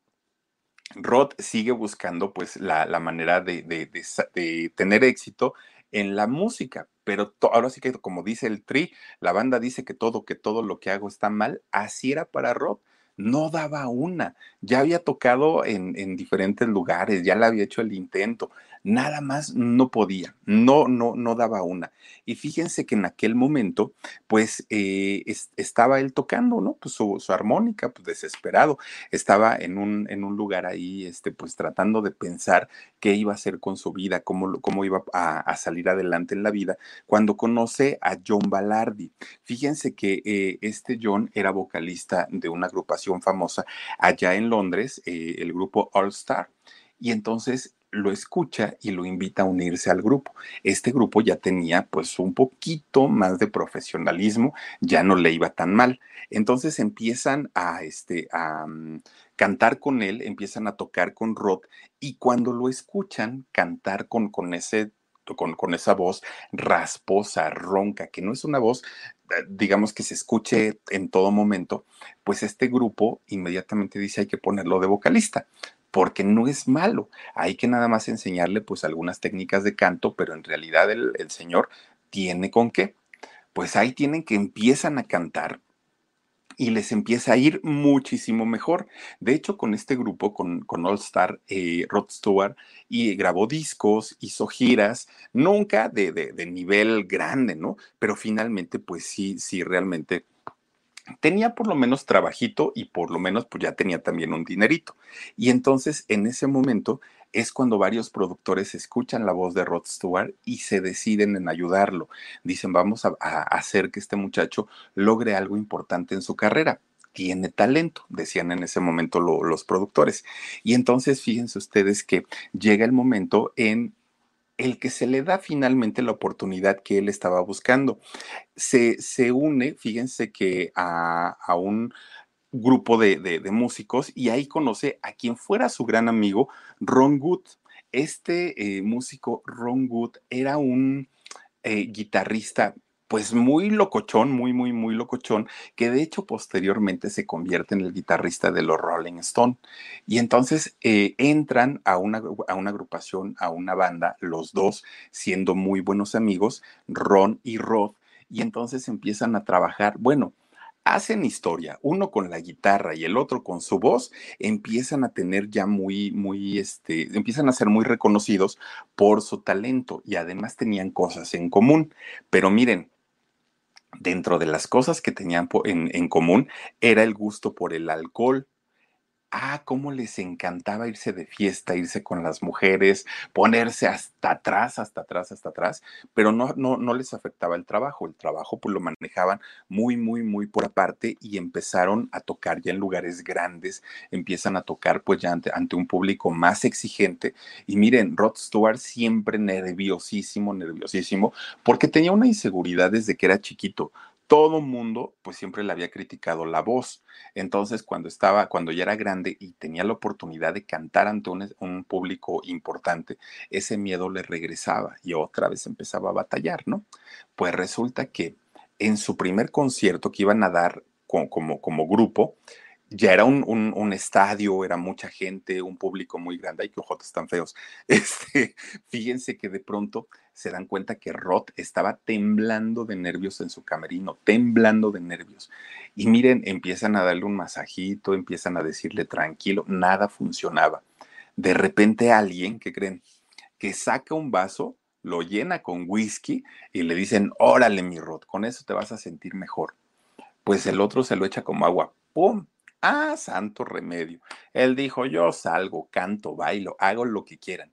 C: Rod sigue buscando pues la, manera de, de, tener éxito en la música, pero ahora sí que como dice el Tri, la banda dice que todo, que todo lo que hago está mal, así era para Rod no daba una. Ya había tocado en, en, diferentes lugares, ya le había hecho el intento, nada más no podía, no, no, no daba una. Y fíjense que en aquel momento, pues eh, estaba él tocando, ¿no? Pues su, armónica, pues desesperado, estaba en un, en un lugar ahí, este, pues tratando de pensar qué iba a hacer con su vida, cómo, cómo iba a, salir adelante en la vida, cuando conoce a John Ballardi. Fíjense que eh, este John era vocalista de una agrupación famosa allá en Londres, eh, el grupo All Star. Y entonces lo escucha y lo invita a unirse al grupo. Este grupo ya tenía pues un poquito más de profesionalismo, ya no le iba tan mal. Entonces empiezan a, este, a mm, cantar con él, empiezan a tocar con Rod y cuando lo escuchan cantar con, con ese con, con, esa voz rasposa, ronca, que no es una voz, eh, digamos, que se escuche en todo momento, pues este grupo inmediatamente dice hay que ponerlo de vocalista porque no es malo. Hay que nada más enseñarle pues algunas técnicas de canto, pero en realidad el, Señor tiene con qué. Pues ahí tienen que empiezan a cantar y les empieza a ir muchísimo mejor. De hecho, con este grupo, con, con All Star, eh, Rod Stewart, y grabó discos, hizo giras, nunca de, de, de, nivel grande, ¿no? Pero finalmente, pues sí, sí, realmente tenía por lo menos trabajito y por lo menos pues ya tenía también un dinerito. Y entonces en ese momento es cuando varios productores escuchan la voz de Rod Stewart y se deciden en ayudarlo. Dicen, vamos a, hacer que este muchacho logre algo importante en su carrera tiene talento, decían en ese momento los productores. Y entonces fíjense ustedes que llega el momento en el que se le da finalmente la oportunidad que él estaba buscando. Se, se une, fíjense que a, un grupo de, músicos y ahí conoce a quien fuera su gran amigo, Ron Good. Este eh, músico, Ron Good, era un eh, guitarrista pues muy locochón, muy, muy, muy locochón, que de hecho posteriormente se convierte en el guitarrista de los Rolling Stone. Y entonces eh, entran a una, a una agrupación, a una banda, los dos siendo muy buenos amigos, Ron y Rod, y entonces empiezan a trabajar, bueno, hacen historia, uno con la guitarra y el otro con su voz, empiezan a tener ya muy, muy, este, empiezan a ser muy reconocidos por su talento y además tenían cosas en común. Pero miren, dentro de las cosas que tenían en, en común era el gusto por el alcohol, Ah, cómo les encantaba irse de fiesta, irse con las mujeres, ponerse hasta atrás, hasta atrás, hasta atrás, pero no, no, no les afectaba el trabajo. El trabajo pues lo manejaban muy, muy, muy por aparte y empezaron a tocar ya en lugares grandes, empiezan a tocar pues ya ante, ante un público más exigente. Y miren, Rod Stewart siempre nerviosísimo, nerviosísimo, porque tenía una inseguridad desde que era chiquito todo mundo pues siempre le había criticado la voz. Entonces, cuando estaba, cuando ya era grande y tenía la oportunidad de cantar ante un, público importante, ese miedo le regresaba y otra vez empezaba a batallar, ¿no? Pues resulta que en su primer concierto que iban a dar como, como, grupo, ya era un, un, estadio, era mucha gente, un público muy grande. Ay, qué ojotes tan feos. Este, fíjense que de pronto se dan cuenta que Roth estaba temblando de nervios en su camerino, temblando de nervios. Y miren, empiezan a darle un masajito, empiezan a decirle tranquilo, nada funcionaba. De repente alguien, ¿qué creen? Que saca un vaso, lo llena con whisky y le dicen, órale mi Roth, con eso te vas a sentir mejor. Pues el otro se lo echa como agua, ¡pum! Ah, santo remedio. Él dijo, yo salgo, canto, bailo, hago lo que quieran.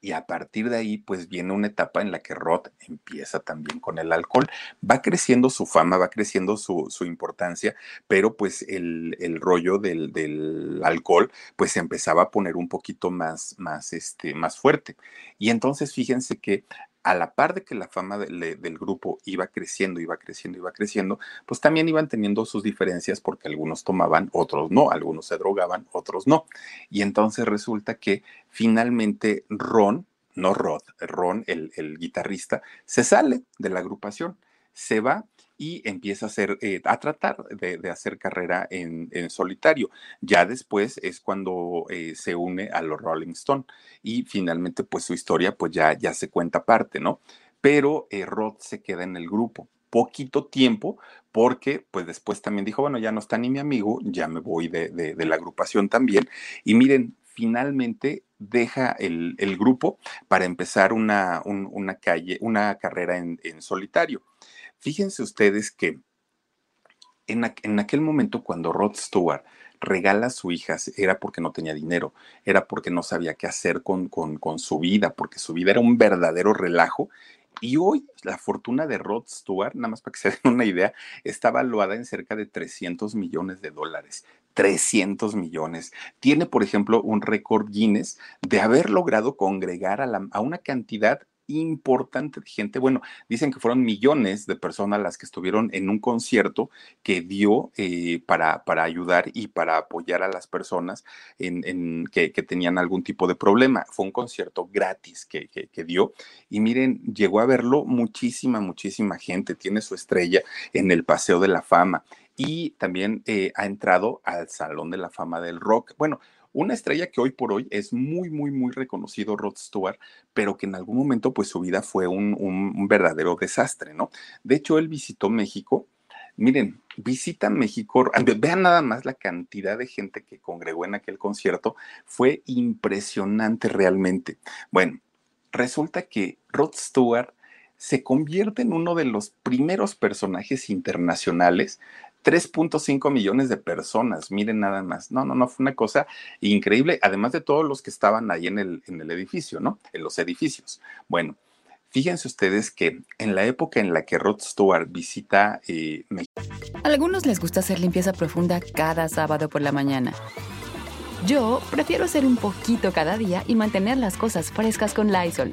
C: Y a partir de ahí, pues viene una etapa en la que Roth empieza también con el alcohol. Va creciendo su fama, va creciendo su, su importancia, pero pues el, el rollo del, del, alcohol, pues se empezaba a poner un poquito más, más, este, más fuerte. Y entonces fíjense que a la par de que la fama de, del grupo iba creciendo, iba creciendo, iba creciendo, pues también iban teniendo sus diferencias porque algunos tomaban, otros no, algunos se drogaban, otros no. Y entonces resulta que finalmente Ron, no Rod, Ron, el guitarrista, se sale de la agrupación, se va y empieza a, hacer, eh, a tratar de, hacer carrera en, solitario. Ya después es cuando eh, se une a los Rolling Stone y finalmente pues su historia pues ya, ya se cuenta aparte, ¿no? Pero eh, Rod se queda en el grupo poquito tiempo porque pues después también dijo, bueno, ya no está ni mi amigo, ya me voy de, la agrupación también. Y miren, finalmente deja el, grupo para empezar una, un, una, calle, una carrera en solitario. Fíjense ustedes que en, en, aquel momento cuando Rod Stewart regala a su hija era porque no tenía dinero, era porque no sabía qué hacer con, con, con su vida, porque su vida era un verdadero relajo y hoy la fortuna de Rod Stewart, nada más para que se den una idea, está valuada en cerca de 300 millones de dólares. 300 millones. Tiene, por ejemplo, un récord Guinness de haber logrado congregar a, a una cantidad importante de gente. Bueno, dicen que fueron millones de personas las que estuvieron en un concierto que dio eh, para, para, ayudar y para apoyar a las personas en, que, tenían algún tipo de problema. Fue un concierto gratis que, dio y miren, llegó a verlo muchísima, muchísima gente. Tiene su estrella en el Paseo de la Fama y también eh, ha entrado al Salón de la Fama del Rock. Bueno, una estrella que hoy por hoy es muy, muy, muy reconocido, Rod Stewart, pero que en algún momento pues su vida fue un, un, verdadero desastre, ¿no? De hecho, él visitó México. Miren, visita México, vean nada más la cantidad de gente que congregó en aquel concierto, fue impresionante realmente. Bueno, resulta que Rod Stewart se convierte en uno de los primeros personajes internacionales 3.5 millones de personas, miren nada más. No, no, no, fue una cosa increíble, además de todos los que estaban ahí en el, edificio, ¿no? En los edificios. Bueno, fíjense ustedes que en la época en la que Rod Stewart visita eh, México.
E: Algunos les gusta hacer limpieza profunda cada sábado por la mañana. Yo prefiero hacer un poquito cada día y mantener las cosas frescas con Lysol.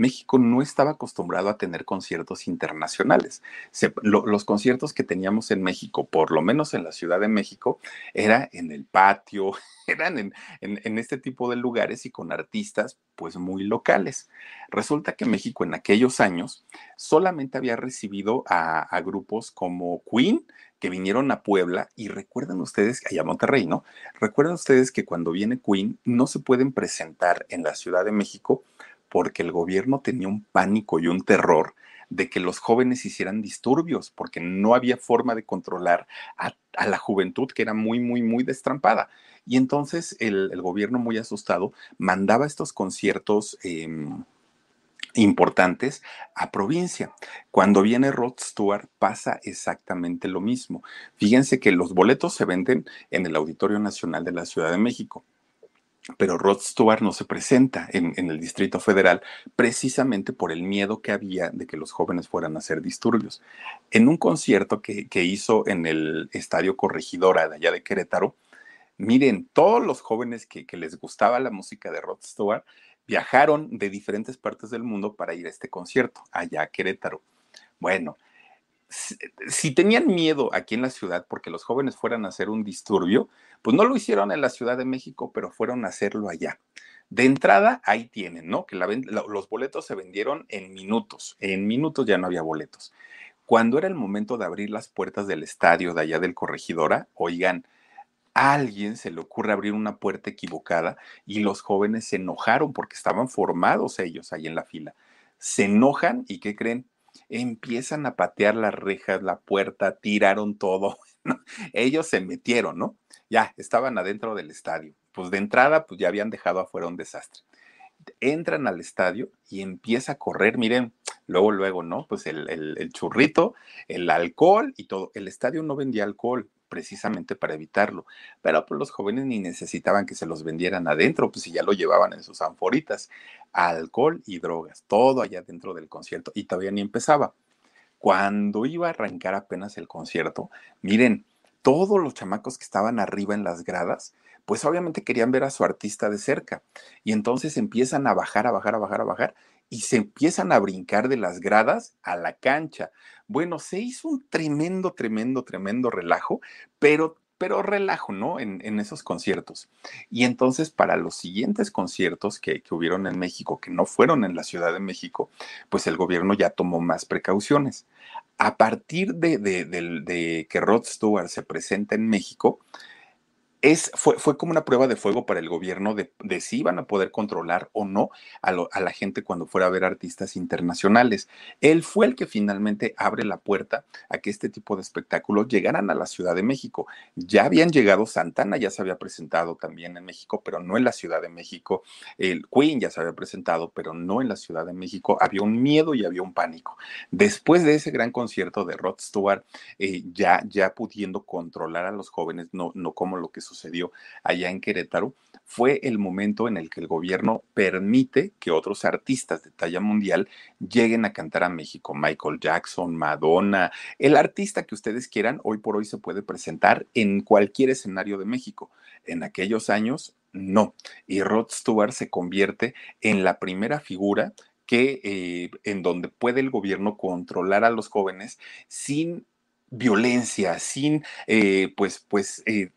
C: México no estaba acostumbrado a tener conciertos internacionales. Los conciertos que teníamos en México, por lo menos en la Ciudad de México, era en el patio, eran en, este tipo de lugares y con artistas pues muy locales. Resulta que México en aquellos años solamente había recibido a, a grupos como Queen, que vinieron a Puebla y recuerdan ustedes, allá a Monterrey, ¿no? Recuerdan ustedes que cuando viene Queen no se pueden presentar en la Ciudad de México porque el gobierno tenía un pánico y un terror de que los jóvenes hicieran disturbios, porque no había forma de controlar a, la juventud que era muy, muy, muy destrampada. Y entonces el, gobierno, muy asustado, mandaba estos conciertos. Eh, importantes a provincia. Cuando viene Rod Stewart pasa exactamente lo mismo. Fíjense que los boletos se venden en el Auditorio Nacional de la Ciudad de México pero Rod Stewart no se presenta en, el Distrito Federal precisamente por el miedo que había de que los jóvenes fueran a hacer disturbios. En un concierto que, hizo en el Estadio Corregidora de allá de Querétaro, miren, todos los jóvenes que, que les gustaba la música de Rod Stewart viajaron de diferentes partes del mundo para ir a este concierto, allá a Querétaro. Bueno, si, tenían miedo aquí en la ciudad porque los jóvenes fueran a hacer un disturbio, pues no lo hicieron en la Ciudad de México, pero fueron a hacerlo allá. De entrada, ahí tienen, ¿no? Que los boletos se vendieron en minutos. En minutos ya no había boletos. Cuando era el momento de abrir las puertas del estadio de allá del Corregidora, oigan, a alguien se le ocurre abrir una puerta equivocada y los jóvenes se enojaron porque estaban formados ellos ahí en la fila. Se enojan y ¿qué creen? Empiezan a patear las rejas, la puerta, tiraron todo. Ellos se metieron, ¿no? Ya, estaban adentro del estadio. Pues de entrada, pues ya habían dejado afuera un desastre. Entran al estadio y empieza a correr, miren, luego, luego, ¿no? Pues el, el churrito, el alcohol y todo. El estadio no vendía alcohol, precisamente para evitarlo. Pero pues los jóvenes ni necesitaban que se los vendieran adentro, pues si ya lo llevaban en sus anforitas. Alcohol y drogas, todo allá dentro del concierto y todavía ni empezaba. Cuando iba a arrancar apenas el concierto, miren, todos los chamacos que estaban arriba en las gradas, pues obviamente querían ver a su artista de cerca. Y entonces empiezan a bajar, a bajar, a bajar, a bajar, y se empiezan a brincar de las gradas a la cancha. Bueno, se hizo un tremendo, tremendo, tremendo relajo, pero pero relajo, ¿no? En, esos conciertos. Y entonces para los siguientes conciertos que, hubieron en México, que no fueron en la Ciudad de México, pues el gobierno ya tomó más precauciones. A partir de, de que Rod Stewart se presenta en México, es, fue, fue, como una prueba de fuego para el gobierno de, si iban a poder controlar o no a, la gente cuando fuera a ver artistas internacionales. Él fue el que finalmente abre la puerta a que este tipo de espectáculos llegaran a la Ciudad de México. Ya habían llegado, Santana ya se había presentado también en México, pero no en la Ciudad de México. El Queen ya se había presentado, pero no en la Ciudad de México. Había un miedo y había un pánico. Después de ese gran concierto de Rod Stewart, eh, ya, ya pudiendo controlar a los jóvenes, no, no como lo que sucedió allá en Querétaro, fue el momento en el que el gobierno permite que otros artistas de talla mundial lleguen a cantar a México. Michael Jackson, Madonna, el artista que ustedes quieran, hoy por hoy se puede presentar en cualquier escenario de México. En aquellos años, no. Y Rod Stewart se convierte en la primera figura que eh, en donde puede el gobierno controlar a los jóvenes sin violencia, sin eh, pues, pues eh,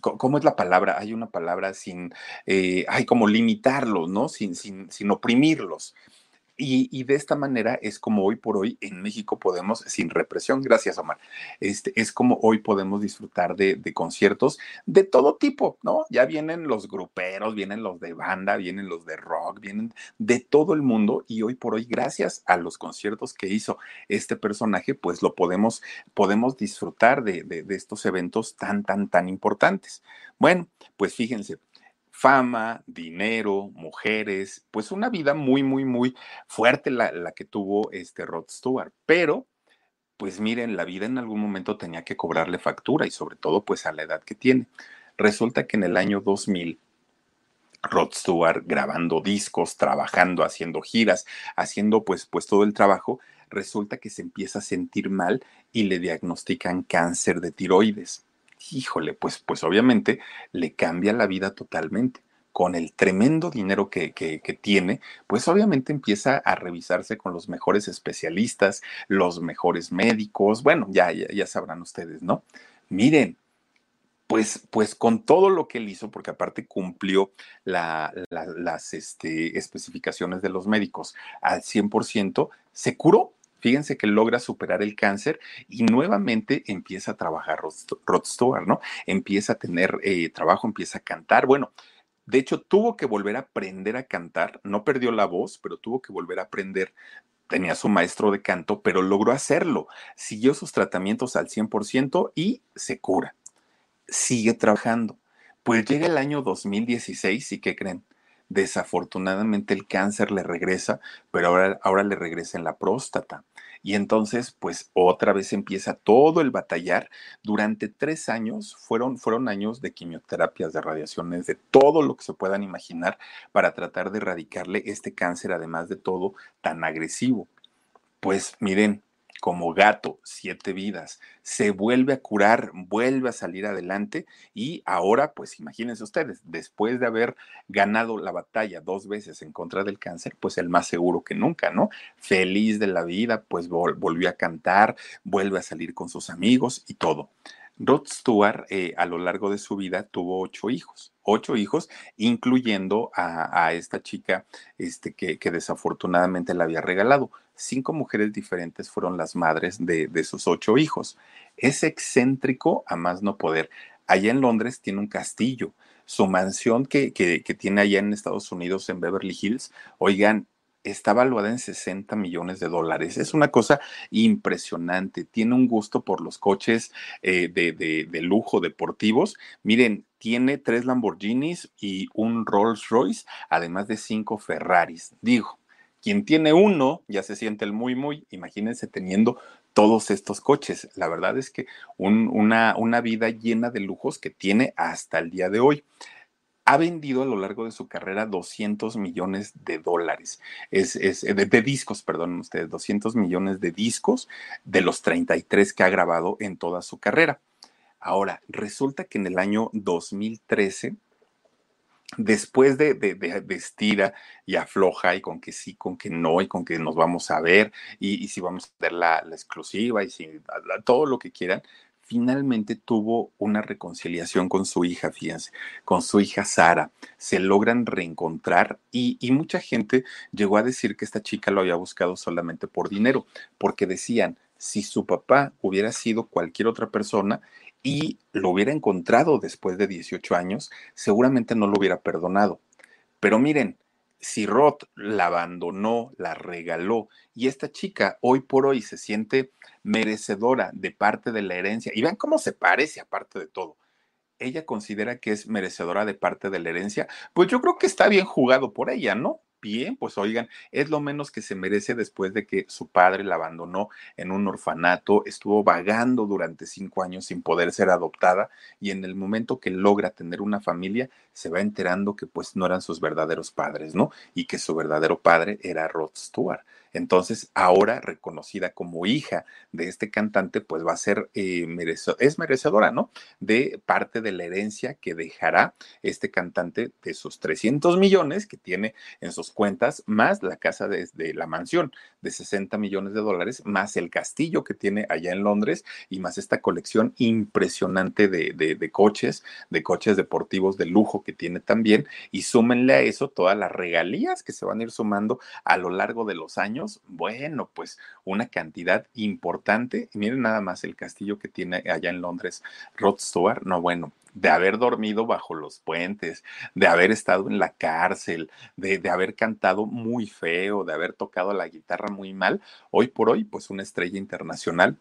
C: ¿cómo es la palabra? Hay una palabra sin, eh, hay como limitarlos, ¿no? Sin, sin, sin oprimirlos. Y, de esta manera es como hoy por hoy en México podemos, sin represión, gracias Omar, este, es como hoy podemos disfrutar de, conciertos de todo tipo, ¿no? Ya vienen los gruperos, vienen los de banda, vienen los de rock, vienen de todo el mundo y hoy por hoy, gracias a los conciertos que hizo este personaje, pues lo podemos, podemos disfrutar de estos eventos tan, tan, tan importantes. Bueno, pues fíjense, fama, dinero, mujeres, pues una vida muy, muy, muy fuerte la, que tuvo este Rod Stewart. Pero, pues miren, la vida en algún momento tenía que cobrarle factura y sobre todo pues a la edad que tiene. Resulta que en el año 2000, Rod Stewart grabando discos, trabajando, haciendo giras, haciendo pues, pues todo el trabajo, resulta que se empieza a sentir mal y le diagnostican cáncer de tiroides híjole, pues, pues obviamente le cambia la vida totalmente. Con el tremendo dinero que, que, tiene, pues obviamente empieza a revisarse con los mejores especialistas, los mejores médicos, bueno, ya, ya, sabrán ustedes, ¿no? Miren, pues, pues con todo lo que él hizo, porque aparte cumplió las este, especificaciones de los médicos al 100%, se curó Fíjense que logra superar el cáncer y nuevamente empieza a trabajar Rod Stewart, ¿no? Empieza a tener eh, trabajo, empieza a cantar. Bueno, de hecho, tuvo que volver a aprender a cantar. No perdió la voz, pero tuvo que volver a aprender. Tenía su maestro de canto, pero logró hacerlo. Siguió sus tratamientos al 100% y se cura. Sigue trabajando. Pues llega el año 2016 y ¿qué creen? Desafortunadamente el cáncer le regresa, pero ahora, ahora le regresa en la próstata. Y entonces, pues otra vez empieza todo el batallar. Durante tres años fueron, fueron años de quimioterapias, de radiaciones, de todo lo que se puedan imaginar para tratar de erradicarle este cáncer, además de todo, tan agresivo. Pues miren, como gato, siete vidas, se vuelve a curar, vuelve a salir adelante y ahora, pues imagínense ustedes, después de haber ganado la batalla dos veces en contra del cáncer, pues el más seguro que nunca, ¿no? Feliz de la vida, pues volvió a cantar, vuelve a salir con sus amigos y todo. Rod Stewart eh, a lo largo de su vida tuvo ocho hijos, ocho hijos, incluyendo a, esta chica este, que, desafortunadamente la había regalado. Cinco mujeres diferentes fueron las madres de, sus ocho hijos. Es excéntrico a más no poder. Allá en Londres tiene un castillo. Su mansión que, tiene allá en Estados Unidos, en Beverly Hills, oigan, está valuada en 60 millones de dólares. Es una cosa impresionante. Tiene un gusto por los coches eh, de, de, lujo deportivos. Miren, tiene tres Lamborghinis y un Rolls Royce, además de cinco Ferraris. Digo, quien tiene uno ya se siente el muy, muy. Imagínense teniendo todos estos coches. La verdad es que una, vida llena de lujos que tiene hasta el día de hoy ha vendido a lo largo de su carrera 200 millones de dólares, es, eh, de, discos, perdón ustedes, 200 millones de discos de los 33 que ha grabado en toda su carrera. Ahora, resulta que en el año 2013, después de, de, y afloja y con que sí, con que no, y con que nos vamos a ver, y, si vamos a ver la, la exclusiva y si, todo lo que quieran, finalmente tuvo una reconciliación con su hija, fíjense, con su hija Sara. Se logran reencontrar y, mucha gente llegó a decir que esta chica lo había buscado solamente por dinero, porque decían, si su papá hubiera sido cualquier otra persona y lo hubiera encontrado después de 18 años, seguramente no lo hubiera perdonado. Pero miren, si Roth la abandonó, la regaló y esta chica hoy por hoy se siente merecedora de parte de la herencia, y vean cómo se parece aparte de todo, ella considera que es merecedora de parte de la herencia, pues yo creo que está bien jugado por ella, ¿no? Bien, pues oigan, es lo menos que se merece después de que su padre la abandonó en un orfanato, estuvo vagando durante cinco años sin poder ser adoptada y en el momento que logra tener una familia, se va enterando que pues no eran sus verdaderos padres, ¿no? Y que su verdadero padre era Rod Stewart. Entonces, ahora reconocida como hija de este cantante, pues va a ser, eh, es merecedora, ¿no? De parte de la herencia que dejará este cantante de sus 300 millones que tiene en sus cuentas, más la casa de, la mansión de 60 millones de dólares, más el castillo que tiene allá en Londres y más esta colección impresionante de, de coches, de coches deportivos de lujo que tiene también. Y súmenle a eso todas las regalías que se van a ir sumando a lo largo de los años bueno, pues una cantidad importante. Y miren nada más el castillo que tiene allá en Londres, Rod Stewart. No, bueno, de haber dormido bajo los puentes, de haber estado en la cárcel, de, de, haber cantado muy feo, de haber tocado la guitarra muy mal, hoy por hoy, pues una estrella internacional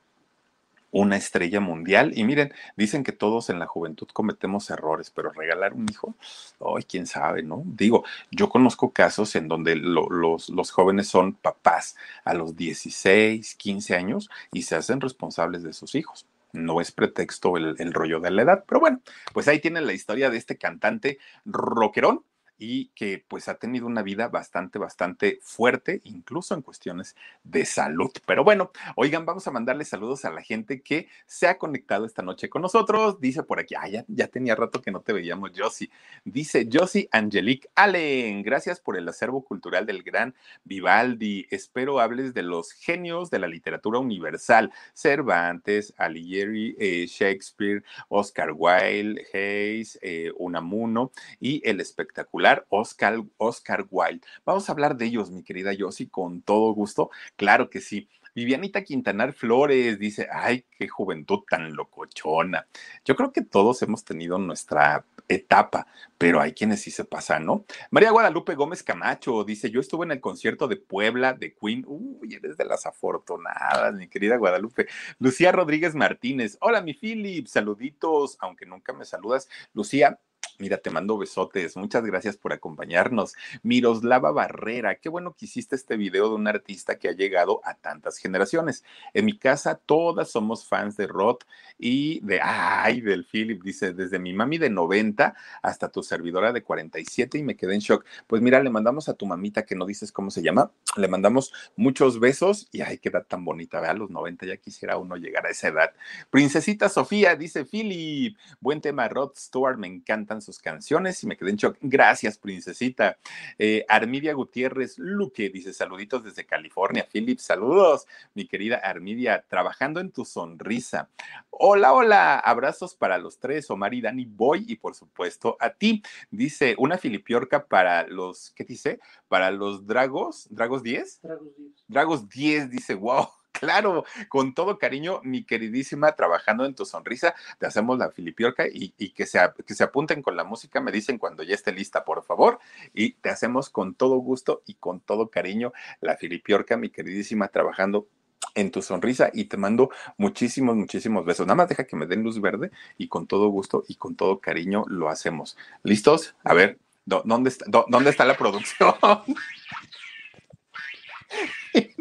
C: una estrella mundial. Y miren, dicen que todos en la juventud cometemos errores, pero regalar un hijo, hoy quién sabe, ¿no? Digo, yo conozco casos en donde los, los jóvenes son papás a los 16, 15 años y se hacen responsables de sus hijos no es pretexto el, el, rollo de la edad, pero bueno, pues ahí tienen la historia de este cantante rockerón y que pues ha tenido una vida bastante, bastante fuerte, incluso en cuestiones de salud. Pero bueno, oigan, vamos a mandarle saludos a la gente que se ha conectado esta noche con nosotros. Dice por aquí, ah, ya, tenía rato que no te veíamos, Josie. Dice Josie Angelique Allen, gracias por el acervo cultural del gran Vivaldi. Espero hables de los genios de la literatura universal, Cervantes, Alighieri, eh, Shakespeare, Oscar Wilde, Hayes, eh, Unamuno y el espectacular Oscar, Oscar Wilde. Vamos a hablar de ellos, mi querida Yossi, con todo gusto. Claro que sí. Vivianita Quintanar Flores dice, ay, qué juventud tan locochona. Yo creo que todos hemos tenido nuestra etapa, pero hay quienes sí se pasan, ¿no? María Guadalupe Gómez Camacho dice, yo estuve en el concierto de Puebla de Queen. Uy, eres de las afortunadas, mi querida Guadalupe. Lucía Rodríguez Martínez, hola mi Philip, saluditos, aunque nunca me saludas. Lucía, Mira, te mando besotes. Muchas gracias por acompañarnos. Miroslava Barrera, qué bueno que hiciste este video de un artista que ha llegado a tantas generaciones. En mi casa todas somos fans de Rod y de, ay, del Philip, dice, desde mi mami de 90 hasta tu servidora de 47 y me quedé en shock. Pues mira, le mandamos a tu mamita que no dices cómo se llama, le mandamos muchos besos y ay, qué edad tan bonita, vea, a los 90 ya quisiera uno llegar a esa edad. Princesita Sofía, dice Philip, buen tema, Rod Stewart, me encantan sus canciones y me quedé en shock. Gracias, princesita. Eh, Armidia Gutiérrez Luque dice saluditos desde California. Philip, saludos, mi querida Armidia, trabajando en tu sonrisa. Hola, hola, abrazos para los tres, Omar y Dani Boy y por supuesto a ti. Dice una filipiorca para los, ¿qué dice? Para los Dragos, ¿Dragos 10? Dragos 10. Dragos 10, dice, wow. Claro, con todo cariño, mi queridísima, trabajando en tu sonrisa, te hacemos la filipiorca y, que, se, que se apunten con la música, me dicen cuando ya esté lista, por favor, y te hacemos con todo gusto y con todo cariño la filipiorca, mi queridísima, trabajando en tu sonrisa y te mando muchísimos, muchísimos besos. Nada más deja que me den luz verde y con todo gusto y con todo cariño lo hacemos. ¿Listos? A ver, ¿dónde está, dónde está la producción?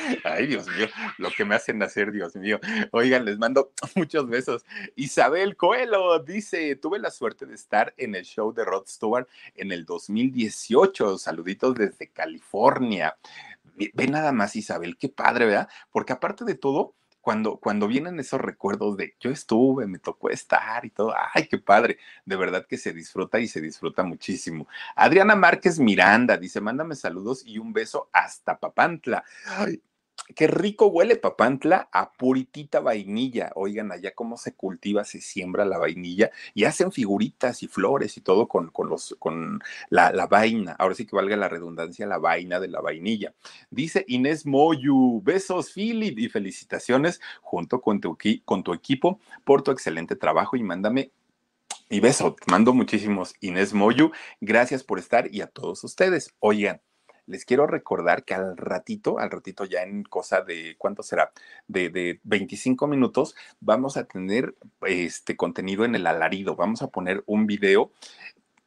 C: Ay, Dios mío, lo que me hacen hacer, Dios mío. Oigan, les mando muchos besos. Isabel Coelho dice, tuve la suerte de estar en el show de Rod Stewart en el 2018. Saluditos desde California. Ve nada más, Isabel, qué padre, ¿verdad? Porque aparte de todo, cuando, cuando vienen esos recuerdos de yo estuve, me tocó estar y todo, ay, qué padre, de verdad que se disfruta y se disfruta muchísimo. Adriana Márquez Miranda dice, mándame saludos y un beso hasta Papantla. Ay, Qué rico huele Papantla a puritita vainilla. Oigan, allá cómo se cultiva, se siembra la vainilla y hacen figuritas y flores y todo con, con, los, con la, la, vaina. Ahora sí que valga la redundancia, la vaina de la vainilla. Dice Inés Moyu, besos Philip y felicitaciones junto con tu, con tu equipo por tu excelente trabajo y mándame mi beso. Mando muchísimos Inés Moyu. Gracias por estar y a todos ustedes. Oigan les quiero recordar que al ratito, al ratito ya en cosa de, ¿cuánto será? De, de 25 minutos, vamos a tener este contenido en el alarido. Vamos a poner un video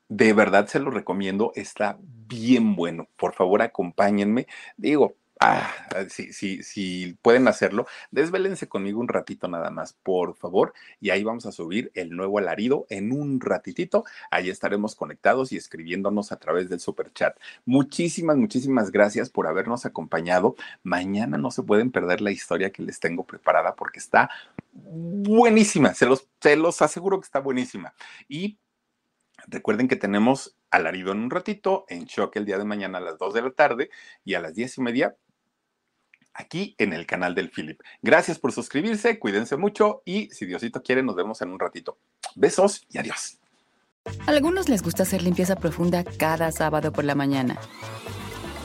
C: de verdad se lo recomiendo, está bien bueno. Por favor, acompáñenme. Digo, Ah, sí, sí, sí, pueden hacerlo. Desvélense conmigo un ratito nada más, por favor. Y ahí vamos a subir el nuevo alarido en un ratitito. Ahí estaremos conectados y escribiéndonos a través del super chat. Muchísimas, muchísimas gracias por habernos acompañado. Mañana no se pueden perder la historia que les tengo preparada porque está buenísima. Se los, se los aseguro que está buenísima. Y Recuerden que tenemos alarido en un ratito, en shock el día de mañana a las 2 de la tarde y a las 10 y media aquí en el canal del Philip. Gracias por suscribirse, cuídense mucho y si Diosito quiere nos vemos en un ratito. Besos y adiós.
E: A algunos les gusta hacer limpieza profunda cada sábado por la mañana.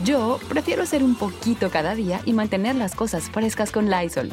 E: Yo prefiero hacer un poquito cada día y mantener las cosas frescas con Lysol.